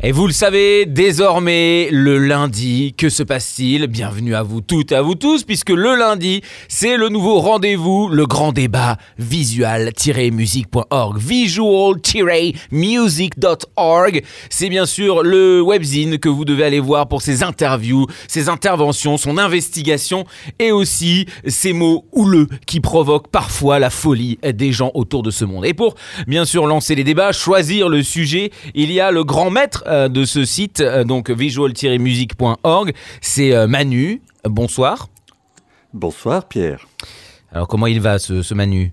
Et vous le savez, désormais, le lundi, que se passe-t-il? Bienvenue à vous toutes et à vous tous, puisque le lundi, c'est le nouveau rendez-vous, le grand débat visual-music.org. Visual-music.org. C'est bien sûr le webzine que vous devez aller voir pour ses interviews, ses interventions, son investigation, et aussi ces mots houleux qui provoquent parfois la folie des gens autour de ce monde. Et pour, bien sûr, lancer les débats, choisir le sujet, il y a le grand maître euh, de ce site, euh, donc visual-music.org, c'est euh, Manu. Bonsoir. Bonsoir Pierre. Alors comment il va ce, ce Manu?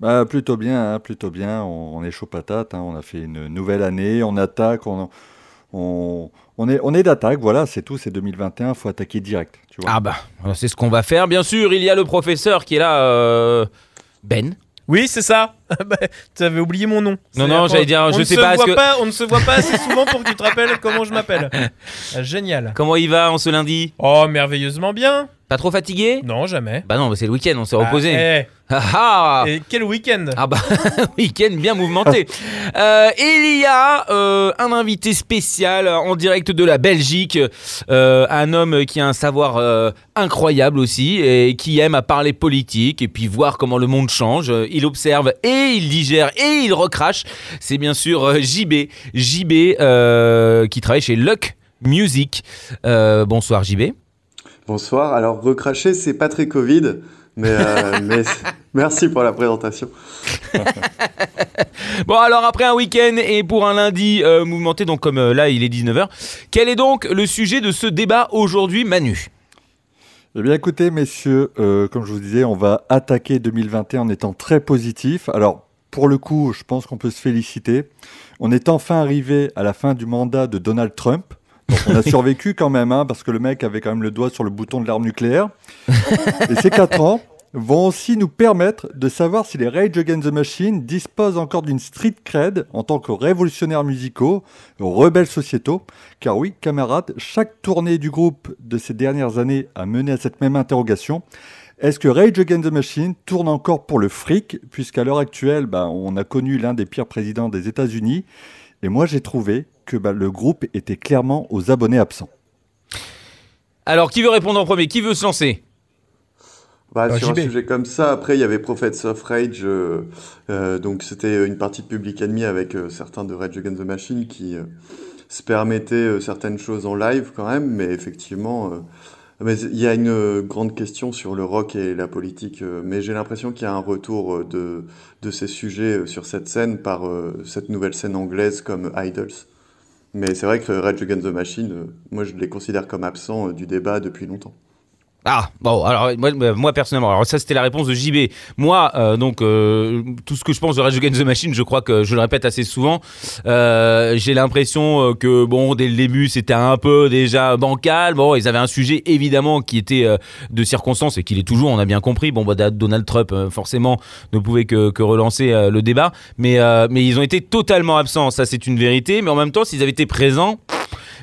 Bah, plutôt bien, hein, plutôt bien. On, on est chaud patate. hein, On a fait une nouvelle année. On attaque. On, on, on est, on est d'attaque. Voilà, c'est tout. C'est 2021. Faut attaquer direct. Tu vois. Ah bah, c'est ce qu'on va faire. Bien sûr, il y a le professeur qui est là, Ben. Oui, c'est ça. Bah, tu avais oublié mon nom. Non, non, j'allais dire, je ne sais pas, que- pas. On ne se voit pas assez souvent pour que tu te rappelles comment je m'appelle. Ah, Génial. Comment il va en ce lundi? Oh, merveilleusement bien. Pas trop fatigué? Non, jamais. Bah non, c'est le week-end, on s'est Ah, reposé. eh, Ah ah Et quel week-end? Ah bah, week-end bien mouvementé. Euh, il y a euh, un invité spécial en direct de la Belgique, euh, un homme qui a un savoir euh, incroyable aussi et qui aime à parler politique et puis voir comment le monde change. Il observe et il digère et il recrache. C'est bien sûr euh, JB, JB euh, qui travaille chez Luck Music. Euh, bonsoir JB. Bonsoir. Alors, recracher, c'est pas très Covid, mais, euh, mais merci pour la présentation. Bon alors après un week-end et pour un lundi euh, mouvementé, donc comme euh, là il est 19h, quel est donc le sujet de ce débat aujourd'hui Manu? Eh bien, écoutez, messieurs, euh, comme je vous disais, on va attaquer 2021 en étant très positif. Alors, pour le coup, je pense qu'on peut se féliciter. On est enfin arrivé à la fin du mandat de Donald Trump. Donc, on a survécu quand même, hein, parce que le mec avait quand même le doigt sur le bouton de l'arme nucléaire. Et ces quatre ans vont aussi nous permettre de savoir si les Rage Against the Machine disposent encore d'une street cred en tant que révolutionnaires musicaux, rebelles sociétaux. Car oui, camarades, chaque tournée du groupe de ces dernières années a mené à cette même interrogation. Est-ce que Rage Against the Machine tourne encore pour le fric, puisqu'à l'heure actuelle, bah, on a connu l'un des pires présidents des États-Unis, et moi j'ai trouvé que bah, le groupe était clairement aux abonnés absents. Alors qui veut répondre en premier? Qui veut se lancer? Bah, Ah, sur un sujet comme ça, après, il y avait Prophets of Rage, euh, euh, donc c'était une partie de Public Enemy avec euh, certains de Rage Against the Machine qui euh, se permettaient euh, certaines choses en live quand même, mais effectivement, euh, mais il y a une euh, grande question sur le rock et la politique, euh, mais j'ai l'impression qu'il y a un retour euh, de, de ces sujets euh, sur cette scène par euh, cette nouvelle scène anglaise comme Idols. Mais c'est vrai que Rage Against the Machine, euh, moi je les considère comme absents euh, du débat depuis longtemps. Ah bon alors moi, moi, personnellement alors ça c'était la réponse de JB moi euh, donc euh, tout ce que je pense de Rage Against the Machine je crois que je le répète assez souvent. Euh, j'ai l'impression euh, que bon dès le début c'était un peu déjà bancal. Bon ils avaient un sujet évidemment qui était euh, de circonstance et qu'il est toujours on a bien compris. Bon bah Donald Trump euh, forcément ne pouvait que, que relancer euh, le débat. Mais euh, mais ils ont été totalement absents ça c'est une vérité. Mais en même temps s'ils avaient été présents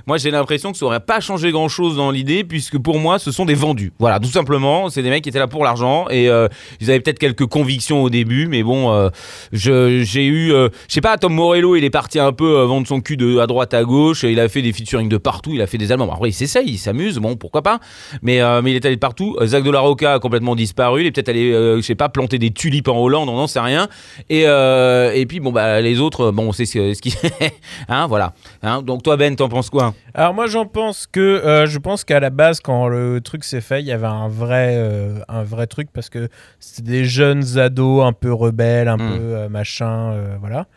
moi, j'ai l'impression que ça aurait pas changé grand chose dans l'idée, puisque pour moi, ce sont des vendus. Voilà, tout simplement. C'est des mecs qui étaient là pour l'argent et euh, ils avaient peut-être quelques convictions au début, mais bon, euh, j'ai eu, euh, je sais pas, Tom Morello, il est parti un peu euh, vendre son cul de à droite à gauche. Il a fait des featuring de partout, il a fait des albums. Après, il s'essaye, il s'amuse, bon, pourquoi pas. Mais, euh, mais il est allé de partout. Zach de la Rocca a complètement disparu. Il est peut-être allé, je sais pas, planter des tulipes en Hollande, on n'en sait rien. Et, et puis, bon, bah, les autres, bon, on sait ce, ce qui. hein, voilà. Hein, donc, toi, Ben, t'en penses quoi? Alors moi j'en pense que euh, je pense qu'à la base quand le truc s'est fait il y avait un vrai euh, un vrai truc parce que c'était des jeunes ados un peu rebelles un Mm. peu euh, machin voilà.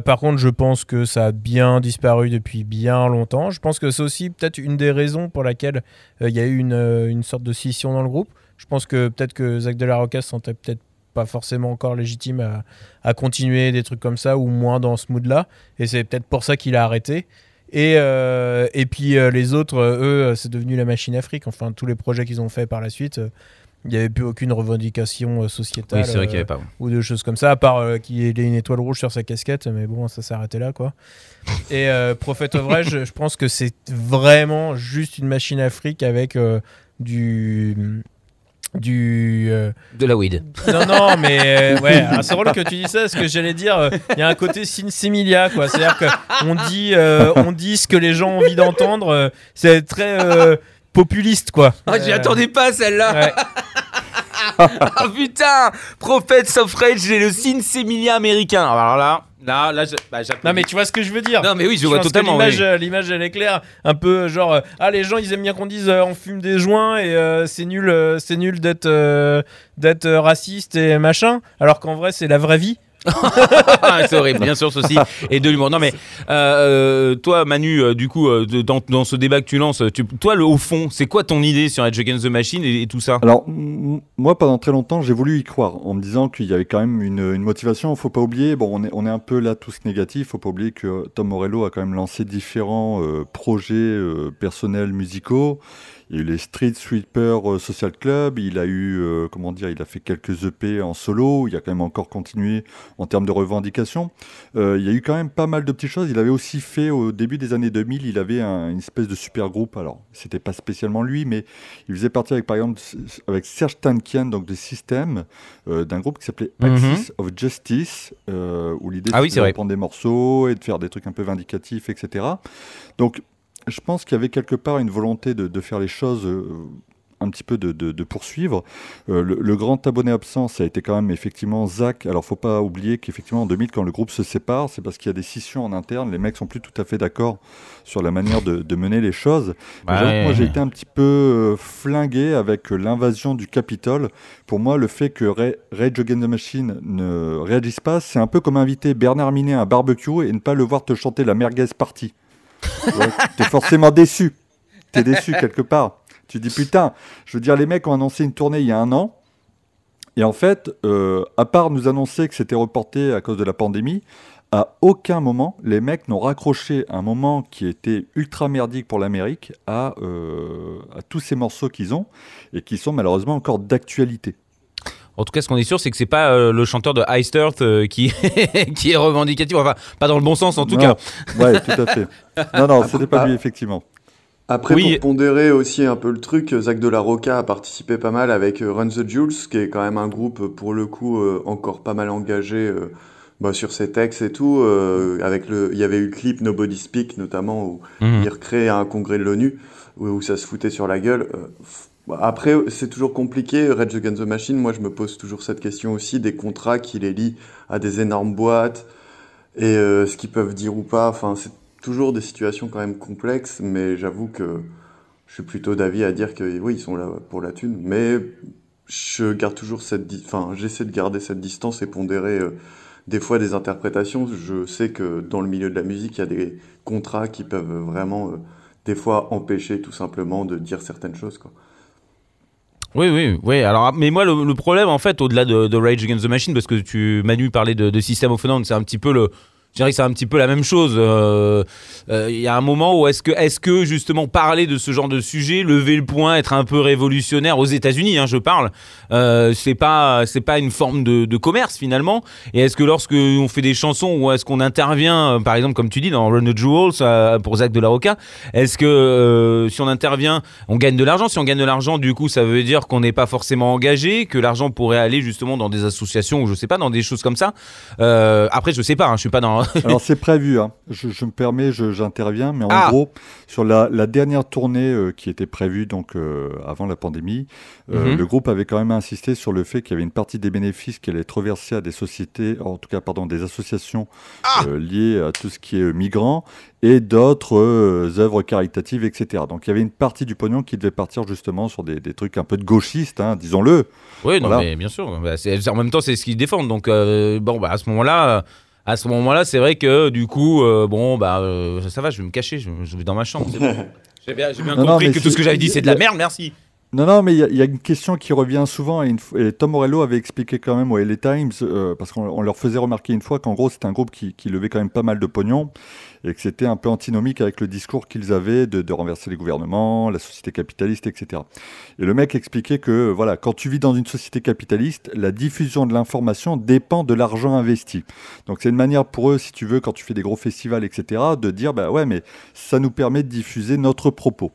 Par contre je pense que ça a bien disparu depuis bien longtemps. Je pense que c'est aussi peut-être une des raisons pour laquelle il y a eu une, une sorte de scission dans le groupe. Je pense que peut-être que Zach de la Rocca se sentait peut-être pas forcément encore légitime à, à continuer des trucs comme ça ou moins dans ce mood là et c'est peut-être pour ça qu'il a arrêté. Et, euh, et puis euh, les autres, euh, eux, c'est devenu la machine Afrique. Enfin, tous les projets qu'ils ont fait par la suite, Il n'y avait plus aucune revendication sociétale Oui, c'est vrai qu'il n'y avait pas. ou de choses comme ça, à part qu'il ait une étoile rouge sur sa casquette, mais bon, ça s'est arrêté là, quoi. Et Prophet of Rage, je pense que c'est vraiment juste une machine fric avec du. Du. euh, De la weed. Non, non, mais euh, ouais, alors, c'est drôle que tu dis ça, parce que j'allais dire, euh, il y a un côté Similia, quoi. C'est-à-dire qu'on dit, euh, on dit ce que les gens ont envie d'entendre, euh, c'est très euh, populiste, quoi. Ah, j'y attendais pas celle-là. ouais. Ah putain Prophets of Rage, j'ai le Sinsemilia américain. Alors là, là, là, je- bah. Non, mais tu vois ce que je veux dire. Non, mais oui, je Je vois pense totalement. L'image, oui. euh, l'image, elle est claire. Un peu euh, genre, euh, ah, les gens, ils aiment bien qu'on dise euh, on fume des joints et c'est nul, c'est nul d'être, d'être raciste et machin. Alors qu'en vrai, c'est la vraie vie. Ah, c'est horrible, bien sûr, ceci. Et de l'humour. Non, mais euh, toi, Manu, euh, du coup, euh, de- dans, dans ce débat que tu lances, tu- toi, le, au fond, c'est quoi ton idée sur Edge Against the Machine et, et tout ça? Alors, m- moi, pendant très longtemps, j'ai voulu y croire en me disant qu'il y avait quand même une, une motivation. Faut pas oublier, bon, on est, on est un peu là tous négatifs. Faut pas oublier que Tom Morello a quand même lancé différents euh, projets euh, personnels musicaux. Il y a eu les Street Sweeper euh, Social Club. Il a eu, euh, comment dire, il a fait quelques EP en solo. Il a quand même encore continué en termes de revendications. Euh, il y a eu quand même pas mal de petites choses. Il avait aussi fait au début des années 2000, il avait un- une espèce de super groupe. Alors, c'était pas spécialement lui, mais il faisait partie avec, par exemple, avec Serge Tankian, donc de System, euh, d'un groupe qui s'appelait Mhm. Axis of Justice, euh, où l'idée Ah c'était de prendre des morceaux et de faire des trucs un peu vindicatifs, etc. Donc, je pense qu'il y avait quelque part une volonté de, de faire les choses. euh, un petit peu de, de- de poursuivre. Euh, le, le grand abonné absent, ça a été quand même effectivement Zach. Alors, faut pas oublier qu'effectivement en 2000, quand le groupe se sépare, c'est parce qu'il y a des scissions en interne. Les mecs sont plus tout à fait d'accord sur la manière de, de mener les choses. Moi, j'ai été un petit peu euh, flingué avec l'invasion du Capitole. Pour moi, le fait que Ra- Rage Against the Machine ne réagisse pas, c'est un peu comme inviter Bernard Minet à un barbecue et ne pas le voir te chanter la merguez party. T'es forcément déçu. T'es déçu quelque part. Tu dis putain, je veux dire, les mecs ont annoncé une tournée il y a un an. Et en fait, euh, à part nous annoncer que c'était reporté à cause de la pandémie, à aucun moment, les mecs n'ont raccroché un moment qui était ultra merdique pour l'Amérique à, euh, à tous ces morceaux qu'ils ont et qui sont malheureusement encore d'actualité. En tout cas, ce qu'on est sûr, c'est que c'est pas euh, le chanteur de Iced Earth euh, qui, qui est revendicatif. Enfin, pas dans le bon sens en tout Non. cas. Ouais, tout à fait. Non, non, c'était pas Ah. lui, effectivement. Après, Oui. pour pondérer aussi un peu le truc, Zach de la Roca a participé pas mal avec euh, Run the Jules, qui est quand même un groupe, pour le coup, euh, encore pas mal engagé euh, bah, sur ses textes et tout. euh, avec le, il y avait eu le clip Nobody Speak, notamment, où Mhm. il recrée un congrès de l'ONU, où, où ça se foutait sur la gueule. Euh, bah, Après, c'est toujours compliqué. Rage Against the Machine, moi, je me pose toujours cette question aussi, des contrats qui les lient à des énormes boîtes, et euh, ce qu'ils peuvent dire ou pas. Enfin, c'est toujours des situations quand même complexes, mais j'avoue que je suis plutôt d'avis à dire que oui, ils sont là pour la thune, mais je garde toujours cette, enfin, j'essaie de garder cette distance et pondérer euh, des fois des interprétations. Je sais que dans le milieu de la musique, il y a des contrats qui peuvent vraiment euh, des fois empêcher tout simplement de dire certaines choses. Oui, oui, oui. Alors, mais moi, le, problème, en fait, au-delà de, Rage Against the Machine, parce que tu, Manu parlait de, de System of a c'est un petit peu le. Je dirais que c'est un petit peu la même chose. Euh, euh, Il y a un moment où est-ce que, est-ce que justement parler de ce genre de sujet, lever le point, être un peu révolutionnaire aux États-Unis, hein, je parle, euh, c'est pas, c'est pas une forme de, commerce finalement. Et est-ce que lorsque on fait des chansons ou est-ce qu'on intervient, euh, par exemple, comme tu dis dans Run the Jewels pour Zach de la Roca, est-ce que si on intervient, on gagne de l'argent? Si on gagne de l'argent, du coup, ça veut dire qu'on n'est pas forcément engagé, que l'argent pourrait aller justement dans des associations ou je sais pas, dans des choses comme ça. Après, je sais pas, hein, je suis pas dans. Alors c'est prévu, hein. je, je me permets, j'interviens, mais en Ah. gros, sur la, la dernière tournée euh, qui était prévue donc euh, avant la pandémie, euh, Mhm. le groupe avait quand même insisté sur le fait qu'il y avait une partie des bénéfices qui allait être reversée à des sociétés, en tout cas pardon, des associations Ah. liées à tout ce qui est migrants et d'autres œuvres caritatives, etc. Donc il y avait une partie du pognon qui devait partir justement sur des, des trucs un peu de gauchistes, hein, disons-le. Oui, non, Voilà. mais bien sûr. Bah, en même temps, c'est ce qu'ils défendent. Donc, bon, bah, à ce moment-là, à ce moment-là, c'est vrai que du coup, euh, bon, bah, euh, ça va, je vais me cacher, je, je vais dans ma chambre. c'est bon. J'ai bien, j'ai bien Non, non, compris mais que tout c'est- ce que j'avais dit, c'est de la merde. Merci. Non, non, mais il y, a- il y a une question qui revient souvent, et, une f- et Tom Morello avait expliqué quand même au LA Times, euh, parce qu'on on leur faisait remarquer une fois qu'en gros c'était un groupe qui, qui levait quand même pas mal de pognon, et que c'était un peu antinomique avec le discours qu'ils avaient de, de renverser les gouvernements, la société capitaliste, etc. Et le mec expliquait que, voilà, quand tu vis dans une société capitaliste, la diffusion de l'information dépend de l'argent investi. Donc c'est une manière pour eux, si tu veux, quand tu fais des gros festivals, etc., de dire, bah ouais, mais ça nous permet de diffuser notre propos.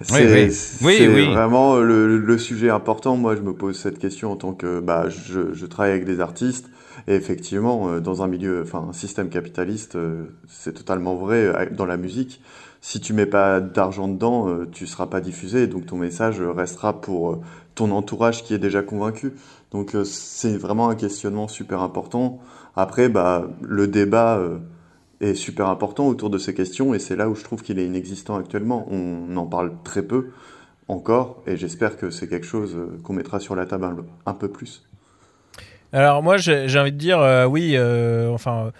C'est oui. c'est Oui, oui. vraiment le, le sujet important. Moi, je me pose cette question en tant que bah, je, je travaille avec des artistes et effectivement, euh, dans un milieu, enfin, un système capitaliste, euh, c'est totalement vrai euh, dans la musique. Si tu mets pas d'argent dedans, tu seras pas diffusé, donc ton message restera pour ton entourage qui est déjà convaincu. Donc c'est vraiment un questionnement super important. Après, bah, le débat est super important autour de ces questions et c'est là où je trouve qu'il est inexistant actuellement. On en parle très peu encore et j'espère que c'est quelque chose qu'on mettra sur la table un peu plus. Alors moi j'ai envie de dire euh, oui, euh, enfin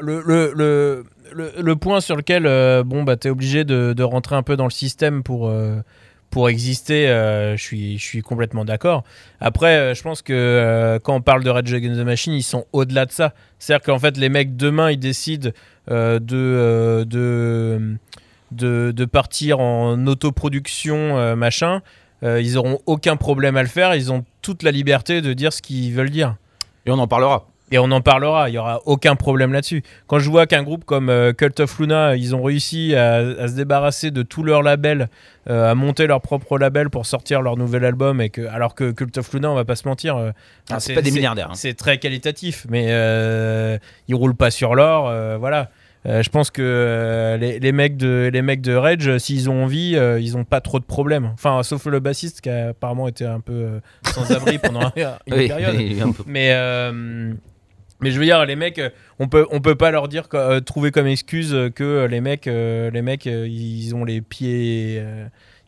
le, le, le, point sur lequel euh, bon bah t'es obligé de, rentrer un peu dans le système pour euh, pour exister, je suis complètement d'accord. Après je pense que quand on parle de Red Against the Machine, ils sont au-delà de ça. C'est-à-dire qu'en fait les mecs demain ils décident de de de, de partir en autoproduction machin. Ils auront aucun problème à le faire. Ils ont toute la liberté de dire ce qu'ils veulent dire. Et on en parlera. Et on en parlera, il n'y aura aucun problème là-dessus. Quand je vois qu'un groupe comme euh, Cult of Luna, ils ont réussi à, à se débarrasser de tous leurs labels, euh, à monter leur propre label pour sortir leur nouvel album, et que, alors que Cult of Luna, on va pas se mentir, euh, Ah, c'est pas des milliardaires, hein. C'est très qualitatif, mais ils roulent pas sur l'or, voilà. Euh, je pense que euh, les, les mecs de les mecs de Rage, euh, s'ils ont envie, euh, ils ont pas trop de problèmes. Enfin, sauf le bassiste qui a apparemment été un peu sans abri pendant une Oui, période. oui, un peu. Mais, mais je veux dire, les mecs, on peut, on peut pas leur dire, trouver comme excuse que les mecs, les mecs ils ont les pieds.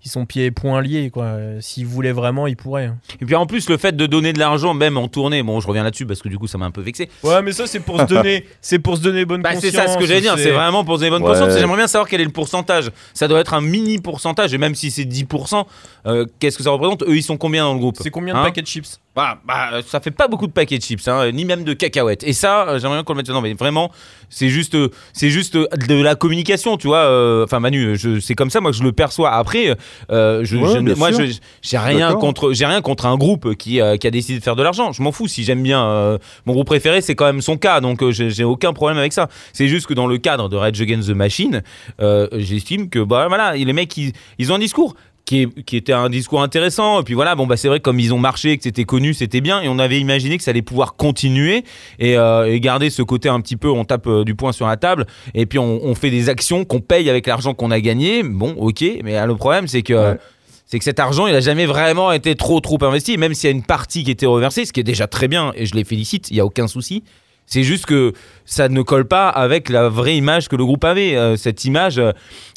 Ils sont pieds et poings liés, quoi. S'ils voulaient vraiment, ils pourraient. hein. Et puis en plus, le fait de donner de l'argent, même en tournée, bon, je reviens là-dessus parce que du coup, ça m'a un peu vexé. Ouais, mais ça, c'est pour se donner, c'est pour se donner bonne Bah, conscience. c'est ça ce que j'allais dire, c'est vraiment pour se donner bonne Ouais. conscience. J'aimerais bien savoir quel est le pourcentage. Ça doit être un mini pourcentage, et même si c'est 10%, euh, qu'est-ce que ça représente? Eux, ils sont combien dans le groupe? C'est combien de Hein paquets de chips? Bah, bah, ça fait pas beaucoup de paquets de chips, hein, ni même de cacahuètes. Et ça, euh, j'aimerais bien qu'on le mette dedans. Mais vraiment, c'est juste, euh, c'est juste euh, de la communication, tu vois. Enfin, Manu, je, c'est comme ça, moi, que je le perçois. Après, je, Ouais, je- bien moi, je, j'ai rien D'accord. contre, j'ai rien contre un groupe qui, qui a décidé de faire de l'argent. Je m'en fous. Si j'aime bien mon groupe préféré, c'est quand même son cas, donc j'ai, j'ai aucun problème avec ça. C'est juste que dans le cadre de Rage Against the Machine, j'estime que, bah, voilà, les mecs, ils, ils ont un discours qui, est- qui était un discours intéressant. Et puis voilà, bon, bah, c'est vrai comme ils ont marché, que c'était connu, c'était bien. Et on avait imaginé que ça allait pouvoir continuer et, euh, et garder ce côté un petit peu, on tape euh, du poing sur la table. Et puis on, on fait des actions qu'on paye avec l'argent qu'on a gagné. Bon, ok. Mais euh, le problème, c'est que. Ouais. C'est que cet argent, il a jamais vraiment été trop trop investi, même s'il y a une partie qui était reversée, ce qui est déjà très bien, et je les félicite, il y a aucun souci. C'est juste que ça ne colle pas avec la vraie image que le groupe avait. Euh, cette image,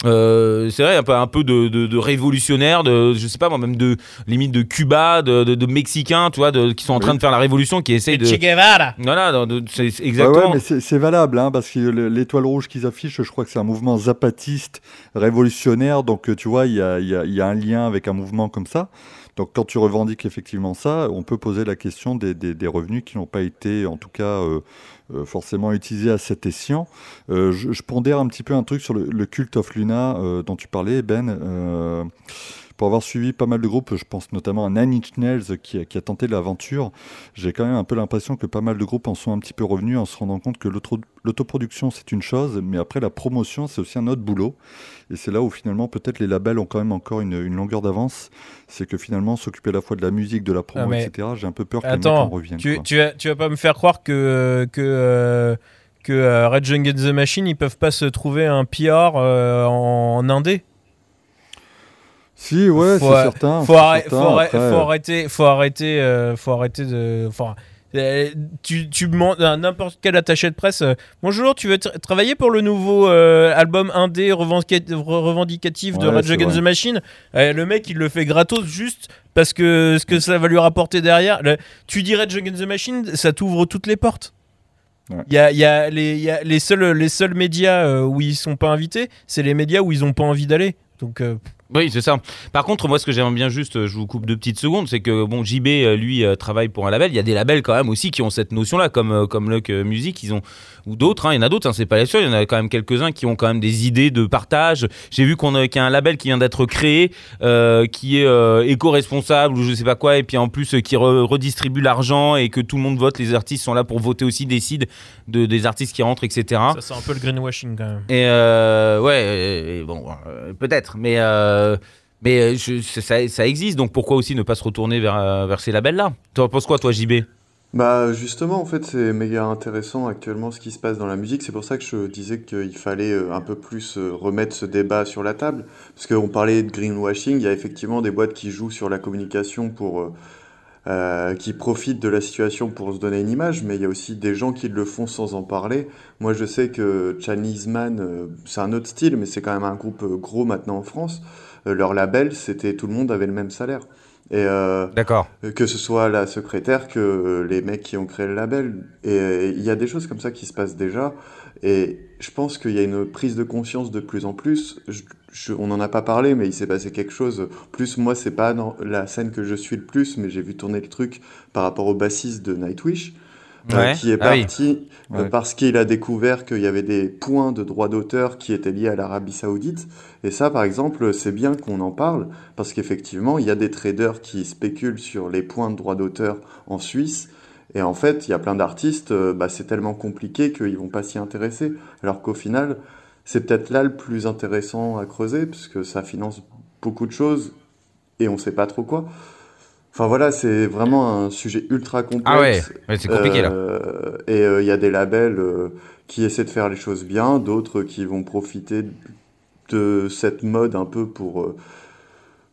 euh, c'est vrai, un peu, un peu de, de- de révolutionnaire, de, je sais pas moi, même de limite de Cuba, de, de, de Mexicains, tu vois, de- qui sont en train de faire la révolution, qui essayent de. Che Guevara Voilà, de- de- c'est Ouais, exactement. ouais, mais c'est valable, hein, parce que le- l'étoile rouge qu'ils affichent, je crois que c'est un mouvement zapatiste révolutionnaire, donc euh, tu vois, il y a, il y a- il y a un lien avec un mouvement comme ça. Donc quand tu revendiques effectivement ça, on peut poser la question des, revenus qui n'ont pas été, en tout cas, euh, euh, forcément utilisés à cet escient. Euh, je, pondère un petit peu un truc sur le, le culte of Luna dont tu parlais, Ben. Pour avoir suivi pas mal de groupes, je pense notamment à Nine Inch Nails qui, a- qui a tenté l'aventure, j'ai quand même un peu l'impression que pas mal de groupes en sont un petit peu revenus en se rendant compte que l'auto- l'autoproduction c'est une chose, mais après la promotion c'est aussi un autre boulot. Et c'est là où finalement peut-être les labels ont quand même encore une, une longueur d'avance. C'est que finalement s'occuper à la fois de la musique, de la promo, Ah, etc. J'ai un peu peur que les mecs Attends, en reviennent. tu, tu, vas, tu vas pas me faire croire que que euh, que euh, Red Against the Machine ils peuvent pas se trouver un PR euh, en indé? Si, ouais, c'est Faut, certain. faut, arrêter, faut, arrêter, faut euh, arrêter, faut arrêter, euh, faut arrêter de. enfin, euh, tu, tu demandes à n'importe quel attaché de presse euh, Bonjour, tu veux tra- travailler pour le nouveau euh, album indé revendica- re- revendicatif de Ouais, Rage Against the Machine? Euh, Le mec, il le fait gratos juste parce que ce que ça va lui rapporter derrière. Le- tu dis Rage Against the Machine, ça t'ouvre toutes les portes. Il Ouais. y, a, il y a les, il y a les, seuls, les seuls médias où ils sont pas invités, c'est les médias où ils ont pas envie d'aller. Donc, Oui, c'est ça. Par contre, moi, ce que j'aimerais bien juste, euh, je vous coupe deux petites secondes, c'est que bon, JB, euh, lui, euh, travaille pour un label. Il y a des labels quand même aussi qui ont cette notion-là, comme comme Luck Music, ils ont ou d'autres. hein, il y en a d'autres. hein, c'est pas les seuls. Il y en a quand même quelques-uns qui ont quand même des idées de partage. J'ai vu qu'on a qu'il y a un label qui vient d'être créé, euh, qui est euh, éco-responsable ou je sais pas quoi, et puis en plus euh, qui re- redistribue l'argent et que tout le monde vote. Les artistes sont là pour voter aussi, décident de des artistes qui rentrent, etc. Ça, c'est un peu le greenwashing quand même. Et euh, ouais, bon, peut-être, mais mais je- ça, ça existe, donc pourquoi aussi ne pas se retourner vers, vers ces labels-là? Tu en penses quoi, toi, JB Bah justement, en fait, c'est méga intéressant actuellement ce qui se passe dans la musique. C'est pour ça que je disais qu'il fallait euh, un peu plus euh, remettre ce débat sur la table. Parce qu'on parlait de greenwashing, il y a effectivement des boîtes qui jouent sur la communication pour... euh, euh, qui profitent de la situation pour se donner une image, mais il y a aussi des gens qui le font sans en parler. Moi, je sais que Chinese Man, c'est un autre style, mais c'est quand même un groupe gros maintenant en France. Euh, leur label, c'était tout le monde avait le même salaire. Et euh, D'accord. que ce soit la secrétaire, que euh, les mecs qui ont créé le label. Et il y a des choses comme ça qui se passent déjà. Et je pense qu'il y a une prise de conscience de plus en plus. Je- je- on n'en a pas parlé, mais il s'est passé quelque chose. Plus, moi, c'est pas dans la scène que je suis le plus, mais j'ai vu tourner le truc par rapport au bassiste de Nightwish. Ouais. qui est Ah oui. parti euh, parce qu'il a découvert qu'il y avait des points de droit d'auteur qui étaient liés à l'Arabie Saoudite. Et ça, par exemple, c'est bien qu'on en parle parce qu'effectivement, il y a des traders qui spéculent sur les points de droit d'auteur en Suisse. Et en fait, il y a plein d'artistes, euh, bah, c'est tellement compliqué qu'ils vont pas s'y intéresser. Alors qu'au final, c'est peut-être là le plus intéressant à creuser parce que ça finance beaucoup de choses et on sait pas trop quoi. Enfin voilà, c'est vraiment un sujet ultra complexe. Ah ouais, ouais, c'est compliqué là. Euh, et euh, il y a des labels euh, qui essaient de faire les choses bien, d'autres qui vont profiter de cette mode un peu pour, euh,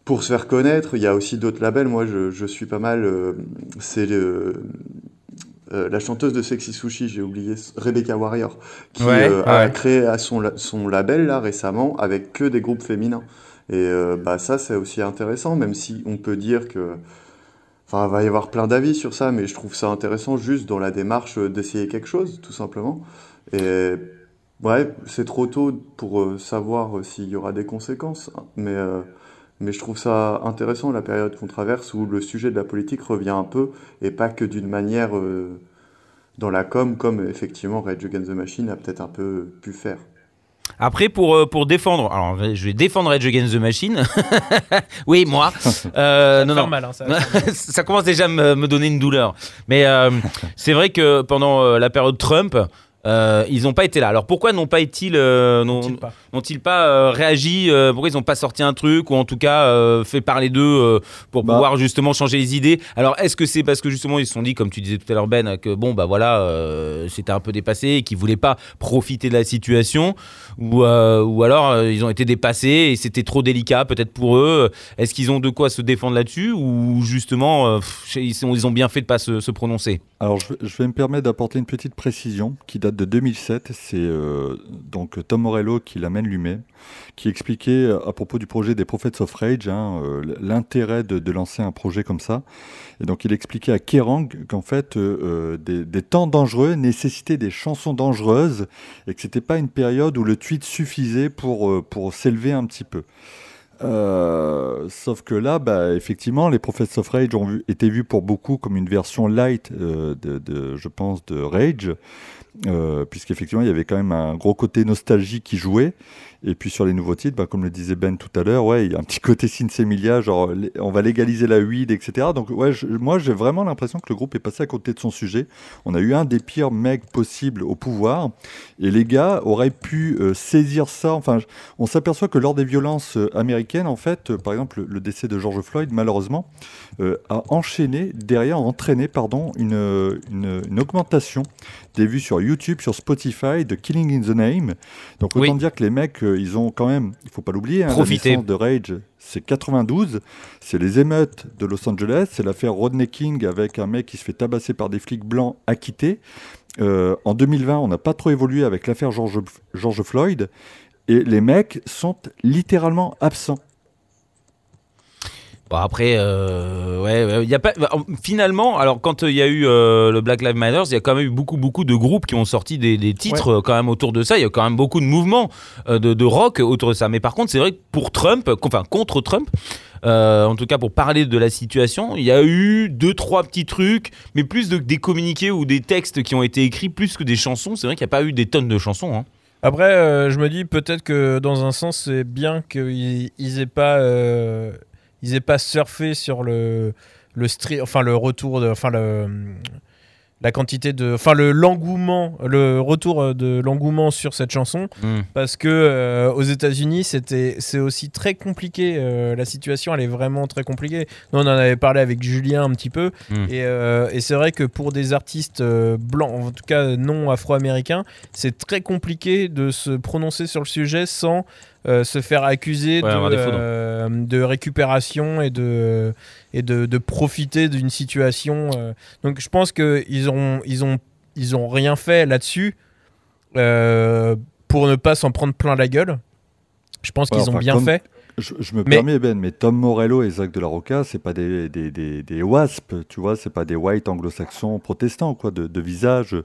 pour se faire connaître. Il y a aussi d'autres labels. Moi, je, je suis pas mal. euh, c'est le- euh, la chanteuse de Sexy Sushi, j'ai oublié, Rebecca Warrior, qui Ouais, euh, a créé à son, la- son label là récemment avec que des groupes féminins. Et euh, bah, ça, c'est aussi intéressant, même si on peut dire que. Enfin, il va y avoir plein d'avis sur ça, mais je trouve ça intéressant juste dans la démarche euh, d'essayer quelque chose, tout simplement. Et ouais, c'est trop tôt pour euh, savoir euh, s'il y aura des conséquences, hein, mais, mais je trouve ça intéressant la période qu'on traverse où le sujet de la politique revient un peu, et pas que d'une manière dans la com, comme effectivement Rage Against the Machine a peut-être un peu pu faire. Après, pour, euh, pour défendre, alors je vais défendre Rage Against the Machine. oui, moi. Euh, non, Faire non. mal, hein, ça ça commence déjà à me, me donner une douleur. Mais euh, c'est vrai que pendant euh, la période Trump, euh, ils n'ont pas été là. Alors pourquoi n'ont pas été euh, n'ont- Ont-ils pas n'ont-ils pas euh, réagi euh, Pourquoi ils n'ont pas sorti un truc ou en tout cas euh, fait parler d'eux euh, pour Bah. pouvoir justement changer les idées? Alors est-ce que c'est parce que justement ils se sont dit, comme tu disais tout à l'heure Ben, que bon bah voilà, euh, c'était un peu dépassé et qu'ils voulaient pas profiter de la situation? Ou, euh, ou alors euh, ils ont été dépassés et c'était trop délicat peut-être pour eux? Est-ce qu'ils ont de quoi se défendre là-dessus? Ou justement euh, pff, ils, sont- ils ont bien fait de pas se, se prononcer? Alors, je, je vais me permettre d'apporter une petite précision qui date de 2007. C'est euh, donc Tom Morello qui l'amène lui-même, qui expliquait euh, à propos du projet des Prophets of Rage hein, euh, l'intérêt de, de lancer un projet comme ça. Et donc, il expliquait à Kerrang qu'en fait, euh, euh, des, des temps dangereux nécessitaient des chansons dangereuses et que c'était pas une période où le tweet suffisait pour, pour s'élever un petit peu. Euh, sauf que là, bah, effectivement, les Prophets of Rage ont vu- été vus pour beaucoup comme une version light, euh, de, de- je pense, de Rage, euh, puisqu'effectivement, il y avait quand même un gros côté nostalgie qui jouait. Et puis sur les nouveaux titres, bah, comme le disait Ben tout à l'heure, ouais, il y a un petit côté Sinsemilia, genre on va légaliser la weed, etc. Donc ouais, je- moi j'ai vraiment l'impression que le groupe est passé à côté de son sujet. On a eu un des pires mecs possibles au pouvoir, et les gars auraient pu euh, saisir ça. Enfin, on s'aperçoit que lors des violences euh, américaines, en fait, euh, par exemple, le, décès de George Floyd, malheureusement, euh, a enchaîné, derrière, entraîné, pardon, une, une, une augmentation des vues sur YouTube, sur Spotify, de Killing in the Name. Donc autant Oui. dire que les mecs, ils ont quand même, il faut pas l'oublier, hein, la naissance de Rage, c'est 92, c'est les émeutes de Los Angeles, c'est l'affaire Rodney King avec un mec qui se fait tabasser par des flics blancs acquittés. Euh, en 2020, on n'a pas trop évolué avec l'affaire George, George Floyd. Et les mecs sont littéralement absents. Bon, après, euh, ouais, il y a pas. bah, Finalement, alors quand euh, il y a eu euh, le Black Lives Matter, il y a quand même eu beaucoup, beaucoup de groupes qui ont sorti des, des titres euh, quand même autour de ça. Il y a quand même beaucoup de mouvements euh, de, de rock autour de ça. Mais par contre, c'est vrai que pour Trump, enfin contre Trump, euh, en tout cas pour parler de la situation, il y a eu deux, trois petits trucs, mais plus de, des communiqués ou des textes qui ont été écrits plus que des chansons. C'est vrai qu'il n'y a pas eu des tonnes de chansons. Hein. Après, euh, je me dis peut-être que dans un sens, c'est bien qu'ils ils aient pas, euh, ils aient pas surfé sur le le enfin le retour de, enfin le la quantité de, enfin le l'engouement, le retour de l'engouement sur cette chanson, Hmm. parce que euh, aux États-Unis, c'était, c'est aussi très compliqué. euh, la situation, elle est vraiment très compliquée. Nous, on en avait parlé avec Julien un petit peu, Mm. et, euh, et c'est vrai que pour des artistes blancs, en tout cas non afro-américains, c'est très compliqué de se prononcer sur le sujet sans euh, se faire accuser Ouais, de, euh, de récupération et de et de, de profiter d'une situation. euh. Donc, je pense que ils ont ils ont ils ont rien fait là-dessus euh, pour ne pas s'en prendre plein la gueule. Je pense Ouais, qu'ils ont enfin, bien comme- fait. Je, je me Mais- permets, Ben, mais Tom Morello et Zach de la Roca, c'est pas des, des, des, des WASP, tu vois, c'est pas des white anglo-saxons protestants, quoi, de, de visage.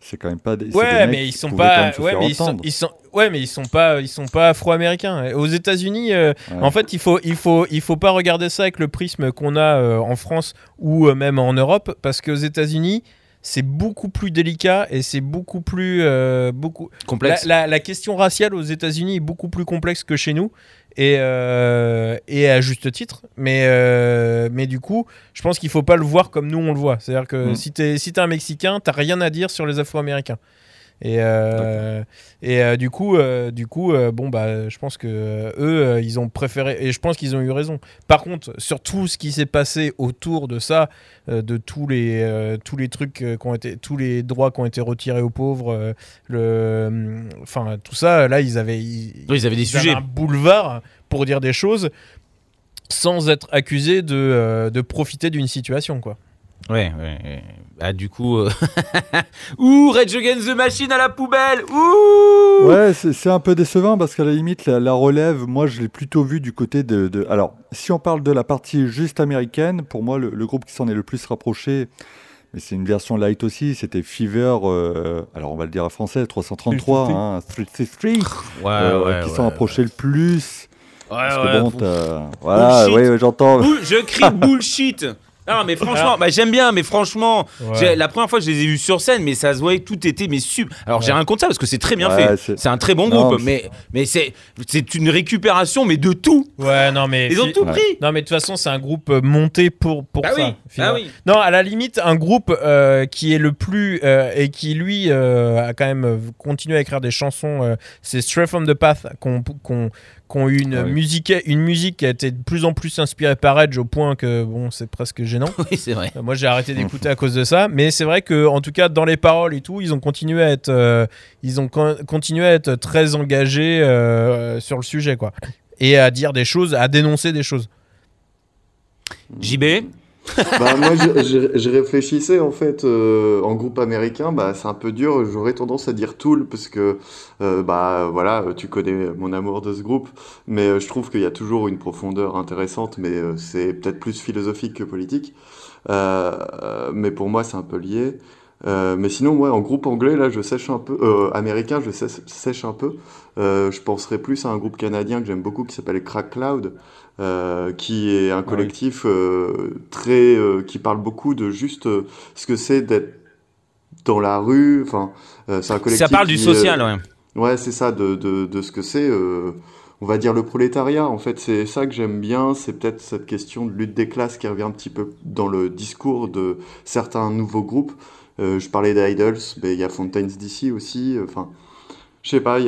C'est quand même pas des. Ouais, mais ils sont pas. Ouais, mais ils sont, ils sont. Ouais, mais ils sont pas. Ils sont pas afro-américains. Aux États-Unis, euh, Ouais. en fait, il faut, il faut, il faut pas regarder ça avec le prisme qu'on a euh, en France ou euh, même en Europe, parce qu'aux États-Unis, c'est beaucoup plus délicat et c'est beaucoup plus, euh, beaucoup. Complexe. la- la question raciale aux États-Unis est beaucoup plus complexe que chez nous. Et, euh, et à juste titre. Mais, euh, mais du coup, je pense qu'il faut pas le voir comme nous on le voit. C'est-à-dire que Mm. si t'es si t'es un Mexicain, t'as rien à dire sur les Afro-Américains. Et, euh, et euh, du coup, euh, du coup bon, bah, je pense que eux, ils ont préféré, et je pense qu'ils ont eu raison. Par contre, sur tout ce qui s'est passé autour de ça, de tous les, tous les trucs qui ont été, tous les droits qui ont été retirés aux pauvres, le, hum, enfin, tout ça, là, ils avaient, ils, Oui, ils avaient des ils avaient sujets. un boulevard pour dire des choses sans être accusés de, euh, de profiter d'une situation, quoi. Ouais, ouais, ouais. Bah, du coup. euh, Ouh, Rage Against the Machine à la poubelle Ouh Ouais, c'est c'est un peu décevant parce qu'à la limite, la, la relève, moi, je l'ai plutôt vu du côté de, de- Alors, si on parle de la partie juste américaine, pour moi, le, le groupe qui s'en est le plus rapproché, mais c'est une version light aussi, c'était Fever, euh, alors on va le dire en français, 333, hein, Street 63, Ouais, euh, ouais, qui ouais. s'en rapprochait le plus. Ouais, Parce ouais, que bon, t'as- Voilà, oui, j'entends. Je crie bullshit non mais franchement, bah, j'aime bien, mais franchement, j'ai- la première fois que je les ai vus sur scène, mais ça se voyait tout était mais sub. Alors j'ai rien contre ça parce que c'est très bien Ouais, fait. c'est- un très bon Non, groupe, mais mais c'est c'est une récupération mais de tout. Ouais, non, mais. Ils ont tout Ouais. pris. Non, mais de toute façon, c'est un groupe euh, monté pour, pour Bah ça. oui, finalement. bah oui. Non, à la limite, un groupe euh, qui est le plus. euh, et qui, lui, euh, a quand même continué à écrire des chansons, euh, c'est Stray from the Path, qu'on qu'on- qu'on eu une, Ah oui. musique, une musique qui a été de plus en plus inspirée par Edge au point que, bon, c'est presque gênant. Oui, c'est vrai. Euh, Moi, j'ai arrêté d'écouter à cause de ça, mais c'est vrai que, en tout cas, dans les paroles et tout, ils ont continué à être, euh, ils ont con- continué à être très engagés euh, sur le sujet, quoi, et à dire des choses, à dénoncer des choses. JB Bah, moi, je, réfléchissais en fait euh, en groupe américain, bah, c'est un peu dur. J'aurais tendance à dire Tool parce que euh, bah voilà, tu connais mon amour de ce groupe, mais euh, je trouve qu'il y a toujours une profondeur intéressante, mais c'est peut-être plus philosophique que politique. Mais pour moi, c'est un peu lié. Mais sinon, ouais, en groupe anglais, là, je sèche un peu, américain, je sèche, sèche un peu. Je penserais plus à un groupe canadien que j'aime beaucoup qui s'appelle Crack Cloud, euh, qui est un collectif euh, très, euh, qui parle beaucoup de juste ce que c'est d'être dans la rue. Enfin, c'est un collectif. Ça parle du social, ouais. Ouais, c'est ça, de, de, de ce que c'est, on va dire le prolétariat. En fait, c'est ça que j'aime bien. C'est peut-être cette question de lutte des classes qui revient un petit peu dans le discours de certains nouveaux groupes. Je parlais d'Idols, mais il y a Fontaines DC aussi. Enfin, je sais pas,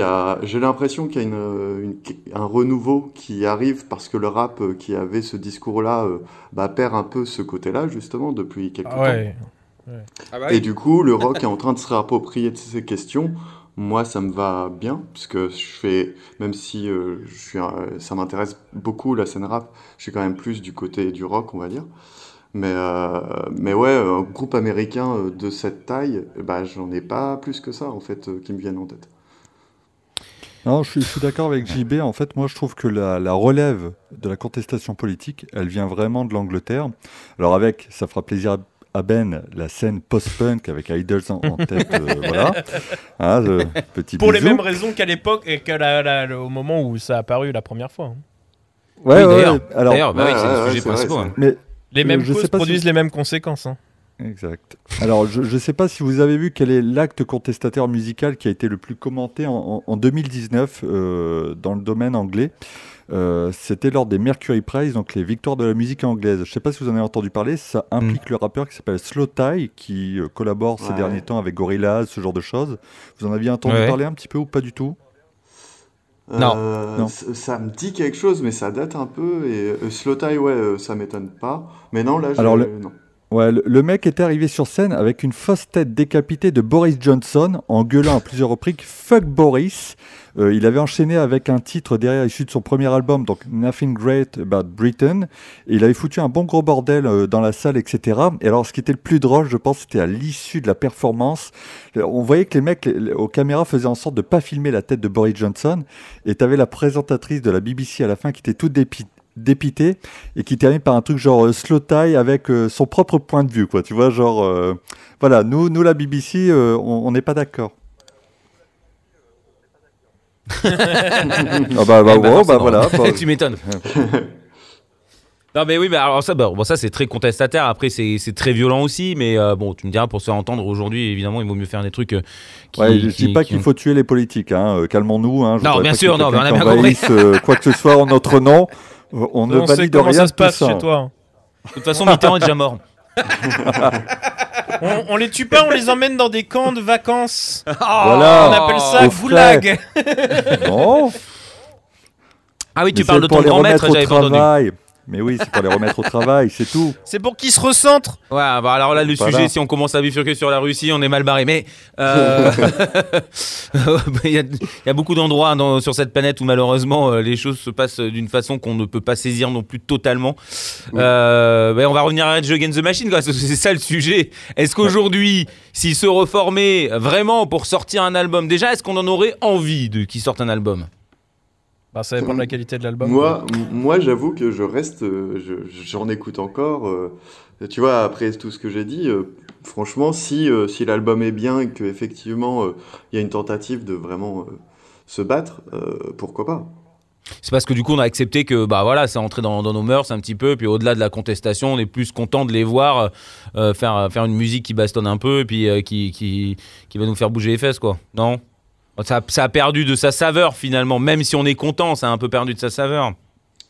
j'ai l'impression qu'il y a une, une- un renouveau qui arrive parce que le rap euh, qui avait ce discours-là euh, bah, perd un peu ce côté-là, justement, depuis quelques Ah temps. ouais. Ah Et du coup, le rock est en train de se réapproprier de ces questions. Moi, ça me va bien, parce que je fais, même si euh, je suis ça m'intéresse beaucoup la scène rap, je suis quand même plus du côté du rock, on va dire. Mais, euh, mais ouais, un groupe américain de cette taille, bah, j'en ai pas plus que ça, en fait, qui me viennent en tête. Non, je suis, je suis d'accord avec JB. En fait, moi, je trouve que la, la relève de la contestation politique, elle vient vraiment de l'Angleterre. Alors, avec, ça fera plaisir à Ben, la scène post-punk avec Idols en, en tête, euh, voilà. Hein, euh, petit Pour les mêmes raisons qu'à l'époque et que la- la- le- au moment où ça a apparu la première fois. hein. Ouais, Oui, ouais, d'ailleurs. ouais. Alors, bah oui, Ouais, c'est ouais, le sujet principal. hein. mais Les mêmes je causes si- produisent les mêmes conséquences. hein. Exact. Alors, je ne sais pas si vous avez vu quel est l'acte contestataire musical qui a été le plus commenté en, en- en 2019 euh, dans le domaine anglais. Euh, C'était lors des Mercury Prize, donc les victoires de la musique anglaise. Je ne sais pas si vous en avez entendu parler. Ça implique le rappeur qui s'appelle Slow Tie, qui euh, collabore ces derniers temps avec Gorillaz, ce genre de choses. Vous en aviez entendu Ouais. parler un petit peu ou pas du tout? Non. Euh, Ça me dit quelque chose, mais ça date un peu. Et euh, Slow Tie, ouais, euh, ça m'étonne pas. Mais non, là, je... Alors, le- non. Ouais, le, mec était arrivé sur scène avec une fausse tête décapitée de Boris Johnson en gueulant à plusieurs reprises Fuck Boris. Euh, il avait enchaîné avec un titre derrière issu de son premier album, donc Nothing Great About Britain. Il avait foutu un bon gros bordel euh, dans la salle, etc. Et alors, ce qui était le plus drôle, je pense, c'était à l'issue de la performance. Euh, On voyait que les mecs aux caméras faisaient en sorte de pas filmer la tête de Boris Johnson. Et t'avais la présentatrice de la BBC à la fin qui était toute dépi- dépitée et qui termine par un truc genre euh, slow tie avec euh, son propre point de vue, quoi. Tu vois, genre, euh, voilà, nous, nous la BBC, euh, on n'est pas d'accord. ah bah, bah, Eh ben, wow, bah voilà. bah, tu m'étonnes. Non mais oui, mais alors ça, bah, bon, ça c'est très contestataire. Après c'est c'est très violent aussi, mais euh, bon, tu me diras pour se faire entendre aujourd'hui, évidemment, il vaut mieux faire des trucs. euh, qui, ouais, je qui- dis pas qui qu'il faut tuer les politiques, hein, calmons-nous. Hein, Non, bien sûr, non, mais on a bien euh, quoi que ce soit en notre nom. Euh, On ne on sait comment rien ça se passe ça. chez toi. De toute façon, Mitterrand est déjà mort. On, on les tue pas, on les emmène dans des camps de vacances. Voilà. On appelle ça goulag. Non, Ah oui, tu mais parles de ton les grand maître, remettre au j'avais pas entendu. Mais oui, c'est pour les remettre au travail, c'est tout. C'est pour qu'ils se recentrent. Ouais, bah alors là, le Voilà. sujet, si on commence à bifurquer sur la Russie, on est mal barré. Mais euh, il y, a- il y a beaucoup d'endroits dans- sur cette planète où malheureusement euh, les choses se passent d'une façon qu'on ne peut pas saisir non plus totalement. Euh, bah, on va revenir à Rage Against the Machine, quoi, parce que c'est ça le sujet. Est-ce qu'aujourd'hui, s'ils se reformaient vraiment pour sortir un album, déjà, est-ce qu'on en aurait envie de qu'ils sortent un album? Bah, ça dépend de la qualité de l'album. Moi, moi j'avoue que je reste, euh, je- j'en écoute encore. euh, tu vois, après tout ce que j'ai dit, euh, franchement, si, euh, si l'album est bien et qu'effectivement euh, il y a une tentative de vraiment euh, se battre, euh, pourquoi pas C'est parce que du coup, on a accepté que bah voilà, c'est entré dans, dans nos mœurs un petit peu. Puis au-delà de la contestation, on est plus content de les voir euh, faire, faire une musique qui bastonne un peu et puis euh, qui, qui, qui va nous faire bouger les fesses, quoi. Non? Ça, a- ça a perdu de sa saveur finalement. Même si on est content, ça a un peu perdu de sa saveur.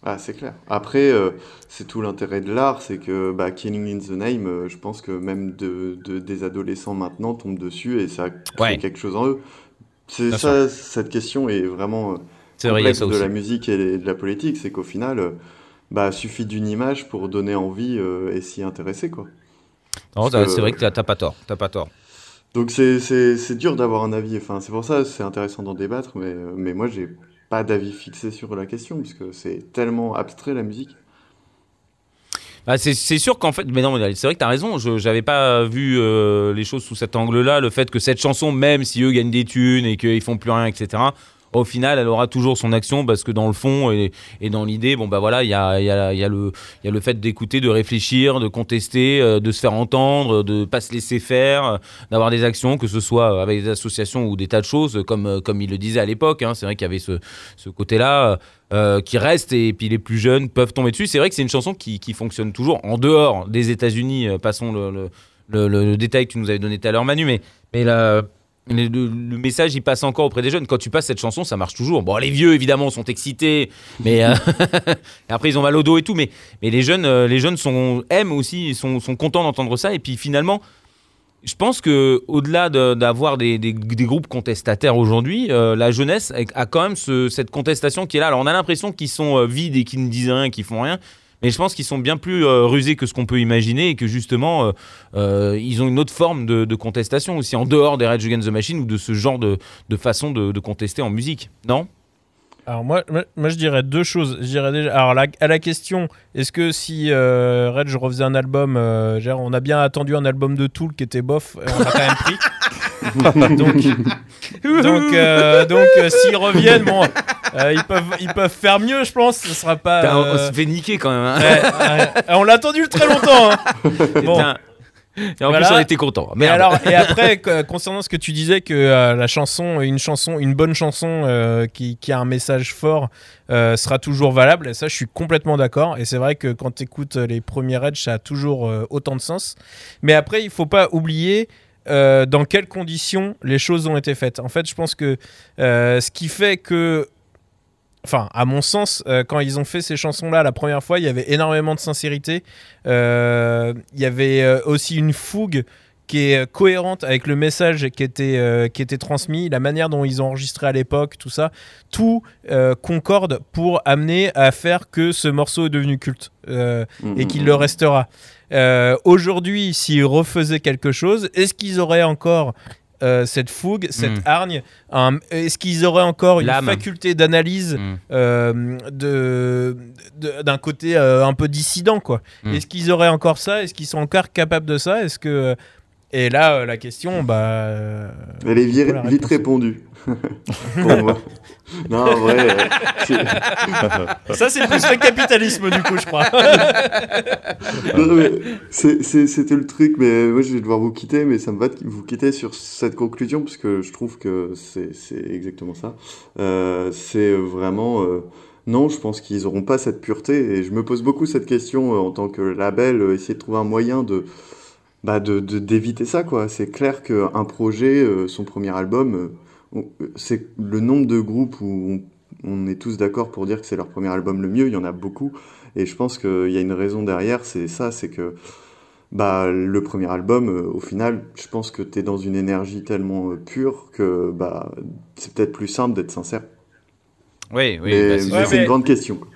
Ah, c'est clair. Après, euh, c'est tout l'intérêt de l'art, c'est que bah, Killing in the Name, euh, je pense que même de, de- des adolescents maintenant tombent dessus et ça crée Ouais. quelque chose en eux. C'est ça, cette question est vraiment euh, complexe de la musique et de la politique, c'est qu'au final, euh, bah, suffit d'une image pour donner envie et s'y intéresser, quoi. Non, que- C'est vrai que t'as pas tort. T'as pas tort. Donc c'est dur d'avoir un avis. Enfin, c'est pour ça, c'est intéressant d'en débattre, mais mais moi j'ai pas d'avis fixé sur la question parce que c'est tellement abstrait la musique. Bah, c'est sûr qu'en fait, mais non, mais c'est vrai que t'as raison. Je j'avais pas vu euh, les choses sous cet angle-là. Le fait que cette chanson, même si eux gagnent des thunes et qu'ils font plus rien, etc. Au final, elle aura toujours son action parce que dans le fond et, dans l'idée, bon bah voilà, il y a, le- fait d'écouter, de réfléchir, de contester, euh, de se faire entendre, de pas se laisser faire, euh, d'avoir des actions, que ce soit avec des associations ou des tas de choses, comme euh, il le disait à l'époque. hein. c'est vrai qu'il y avait ce, ce côté-là qui reste et puis les plus jeunes peuvent tomber dessus. C'est vrai que c'est une chanson qui, fonctionne toujours en dehors des États-Unis. passons le, le, détail que tu nous avais donné tout à l'heure, Manu, mais, le, le- message il passe encore auprès des jeunes. Quand tu passes cette chanson, ça marche toujours. Bon, les vieux évidemment sont excités, mais euh, après ils ont mal au dos et tout. Mais, mais les jeunes, euh, les jeunes sont, aiment aussi, sont, sont contents d'entendre ça. Et puis finalement, je pense que au-delà de- d'avoir des, des- groupes contestataires aujourd'hui, euh, la jeunesse a- quand même ce- cette contestation qui est là. Alors on a l'impression qu'ils sont vides et qu'ils ne disent rien, qu'ils font rien. Mais je pense qu'ils sont bien plus euh, rusés que ce qu'on peut imaginer et que justement, euh, euh, ils ont une autre forme de, de contestation aussi, en dehors des Rage Against the Machine ou de ce genre de, de façon de, de contester en musique. Non? Alors moi, moi, je dirais deux choses. Je dirais déjà, alors la- à la question, est-ce que si euh, Rage refaisait un album, euh, genre, on a bien attendu un album de Tool qui était bof, on l'a quand même pris? Donc Donc, euh, donc euh, s'ils reviennent, bon, euh, ils, peuvent, ils peuvent faire mieux, je pense. Ce sera pas. On- on se fait niquer quand même. hein. ouais. On l'a attendu très longtemps. hein. Bon. Et en Voilà. plus, on était Merde. alors, et après, concernant ce que tu disais que euh, la chanson, une chanson, une bonne chanson euh, qui, qui a un message fort euh, sera toujours valable. Et ça, je suis complètement d'accord. Et c'est vrai que quand tu écoutes les premiers Edge, ça a toujours autant de sens. Mais après, il faut pas oublier. Euh, dans quelles conditions les choses ont été faites. En fait, je pense que euh, ce qui fait que Enfin, à mon sens, euh, quand ils ont fait ces chansons-là la première fois, il y avait énormément de sincérité. Il y avait aussi une fougue qui est cohérente avec le message qui était, euh, qui était transmis, la manière dont ils ont enregistré à l'époque, tout ça. Tout euh, concorde pour amener à faire que ce morceau est devenu culte euh, et qu'il le restera. Euh, Aujourd'hui, s'ils refaisaient quelque chose, est-ce qu'ils auraient encore euh, cette fougue, cette Mm. hargne Est-ce qu'ils auraient encore une faculté d'analyse Mm. euh, de- de- d'un côté euh, un peu dissident quoi? Mm. Est-ce qu'ils auraient encore ça? Est-ce qu'ils sont encore capables de ça? Est-ce que et là euh, la question bah euh, Elle est vite réponse. répondue. Non, en vrai, euh, ça c'est plus le capitalisme du coup je crois. c'était le truc, mais moi je vais devoir vous quitter, mais ça me va de vous quitter sur cette conclusion, parce que je trouve que c'est exactement ça. C'est vraiment... non, je pense qu'ils n'auront pas cette pureté, et je me pose beaucoup cette question en tant que label, essayer de trouver un moyen de bah de de- d'éviter ça, quoi. C'est clair qu'un projet, euh, son premier album, euh, euh, c'est le nombre de groupes où on, on est tous d'accord pour dire que c'est leur premier album le mieux, il y en a beaucoup. Et je pense qu'il y a une raison derrière, c'est ça, c'est que bah, le premier album, euh, au final, je pense que tu es dans une énergie tellement pure que bah, c'est peut-être plus simple d'être sincère. Oui, oui. mais bah, c'est. Ouais, mais- une grande question. quoi.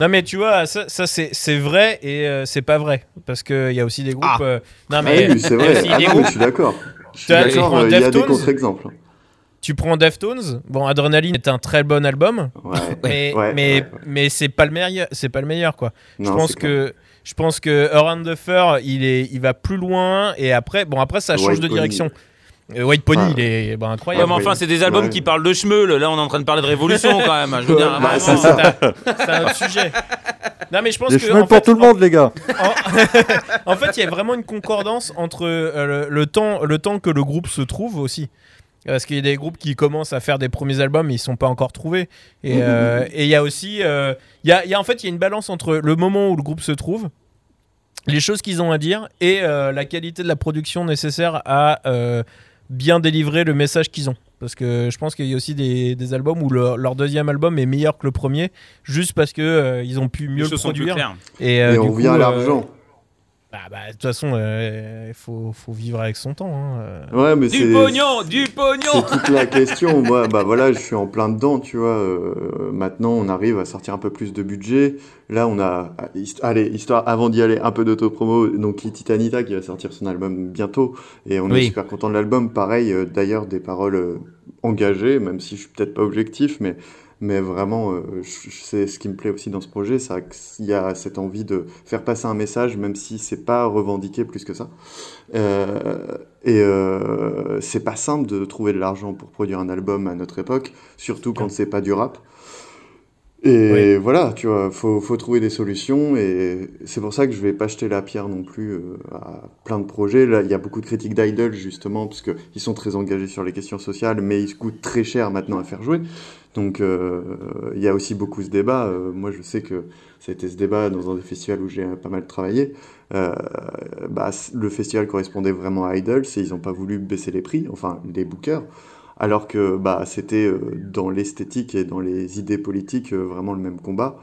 Non mais tu vois ça, ça, c'est c'est vrai et euh, c'est pas vrai parce que il y a aussi des groupes. Ah. euh, non Ah mais oui, c'est vrai. Ah non, mais je suis d'accord. Je suis d'accord, prends euh, il y a des Deftones contre-exemples. Tu prends Deftones. Bon, Adrenaline est un très bon album, Ouais. mais Ouais, mais ouais, mais c'est pas le meilleur. C'est pas le meilleur quoi. je pense que je pense que Around the Fur, il est il va plus loin et après bon après ça change de direction. White Pony, Ah. il est bah, Ouais, incroyable. mais enfin, c'est des albums Ouais. qui parlent de schmeul. Là, on est en train de parler de révolution quand même. Je veux dire, Bah, vraiment. c'est un autre sujet. Non mais je pense Des que en pour fait, tout le monde, les gars. En fait, il y a vraiment une concordance entre euh, le, le temps, le temps que le groupe se trouve aussi. Parce qu'il y a des groupes qui commencent à faire des premiers albums, mais ils sont pas encore trouvés. Et Mhm. euh, et il y a aussi, euh, il y a, il y a- en fait, il y a une balance entre le moment où le groupe se trouve, les choses qu'ils ont à dire, et euh, la qualité de la production nécessaire à euh, bien délivrer le message qu'ils ont. Parce que je pense qu'il y a aussi des, des albums où le- leur deuxième album est meilleur que le premier, juste parce que euh, ils ont pu Les mieux le sont plus produire. Et, euh, Et du on revient à euh, l'argent. Bah, bah, de toute façon, euh, il faut, faut vivre avec son temps. hein, euh. Ouais, mais Du c'est. pognon, du pognon. C'est toute la question. Moi, bah voilà, je suis en plein dedans, tu vois. Euh, maintenant, on arrive à sortir un peu plus de budget. Là, on a, allez, histoire, avant d'y aller, un peu d'autopromo. Donc, Kitty Tanita qui va sortir son album bientôt. Et on Oui. est super content de l'album. Pareil, euh, d'ailleurs, des paroles engagées, même si je suis peut-être pas objectif, mais, mais vraiment, euh, c'est ce qui me plaît aussi dans ce projet, c'est qu'il y a cette envie de faire passer un message, même si c'est pas revendiqué plus que ça. Euh, et euh, c'est pas simple de trouver de l'argent pour produire un album à notre époque, surtout quand c'est pas du rap. Et voilà, tu vois, faut, faut trouver des solutions et c'est pour ça que je vais pas jeter la pierre non plus euh, à plein de projets. Là, il y a beaucoup de critiques d'Idol justement parce que ils sont très engagés sur les questions sociales, mais ils coûtent très cher maintenant à faire jouer. Donc euh, il y a aussi beaucoup ce débat. Euh, moi, je sais que ça a été ce débat dans un des festivals où j'ai pas mal travaillé. Euh, bah, le festival correspondait vraiment à Idols et ils n'ont pas voulu baisser les prix, enfin les bookers, alors que bah, c'était euh, dans l'esthétique et dans les idées politiques euh, vraiment le même combat.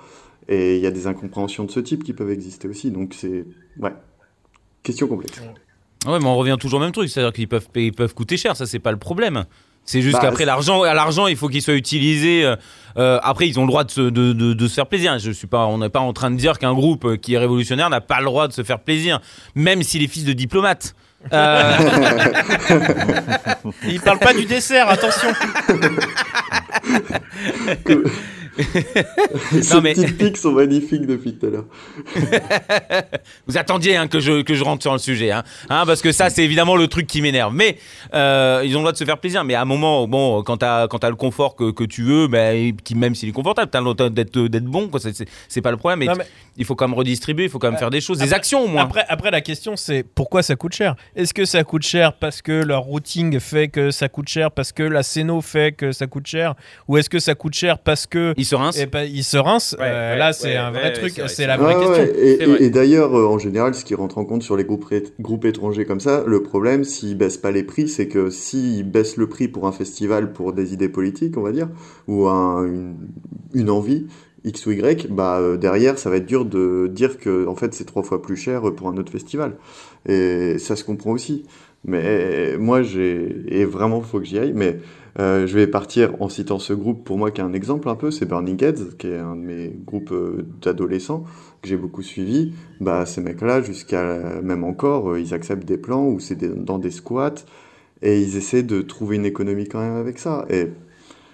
Et il y a des incompréhensions de ce type qui peuvent exister aussi. Donc c'est ouais, question complexe. Ouais, mais on revient toujours au même truc, c'est-à-dire qu'ils peuvent, ils peuvent coûter cher, ça c'est pas le problème. C'est juste Bah, qu'après l'argent, à l'argent, il faut qu'il soit utilisé. euh, après, ils ont le droit de se, de, de- de se faire plaisir. Je suis pas, on n'est pas en train de dire qu'un groupe qui est révolutionnaire n'a pas le droit de se faire plaisir, même s'il est fils de diplomate. Euh, Il parle pas du dessert, attention. Ces mais- petites piques sont magnifiques depuis tout à l'heure. Vous attendiez hein, que, je, que je rentre sur le sujet, hein, Hein, parce que ça, c'est évidemment le truc qui m'énerve. Mais euh, ils ont le droit de se faire plaisir. Mais à un moment, bon, quand t'as quand t'as le confort que, que tu veux, ben, qui- même s'il est confortable, t'as le droit d'être d'être bon. C'est- pas le problème. Mais, Non, mais- il faut quand même redistribuer, il faut quand même faire des choses, des Après- actions au moins. Après, après, la question, c'est pourquoi ça coûte cher? Est-ce que ça coûte cher parce que leur routing fait que ça coûte cher, parce que la Céno fait que ça coûte cher? Ou est-ce que ça coûte cher parce que. ils se rincent. eh ben, ils se rincent Ouais, Euh, ouais, Là, c'est ouais, un vrai ouais, truc, c'est la vrai. vraie Ouais, question. ouais. Et, C'est vrai. et- et d'ailleurs, euh, en général, ce qui rentre en compte sur les groupes, étrangers comme ça, le problème, s'ils baissent pas les prix, c'est que s'ils baissent le prix pour un festival pour des idées politiques, on va dire, ou un- une, une envie, X ou Y, bah, euh, derrière, ça va être dur de dire que en fait, c'est trois fois plus cher pour un autre festival. Et ça se comprend aussi. Mais moi, j'ai. Et vraiment, faut que j'y aille. Mais euh, je vais partir en citant ce groupe, pour moi, qui est un exemple un peu, c'est Burning Heads, qui est un de mes groupes euh, d'adolescents que j'ai beaucoup suivi. Bah, ces mecs-là, jusqu'à même encore, ils acceptent des plans où c'est dans des squats et ils essaient de trouver une économie quand même avec ça. Et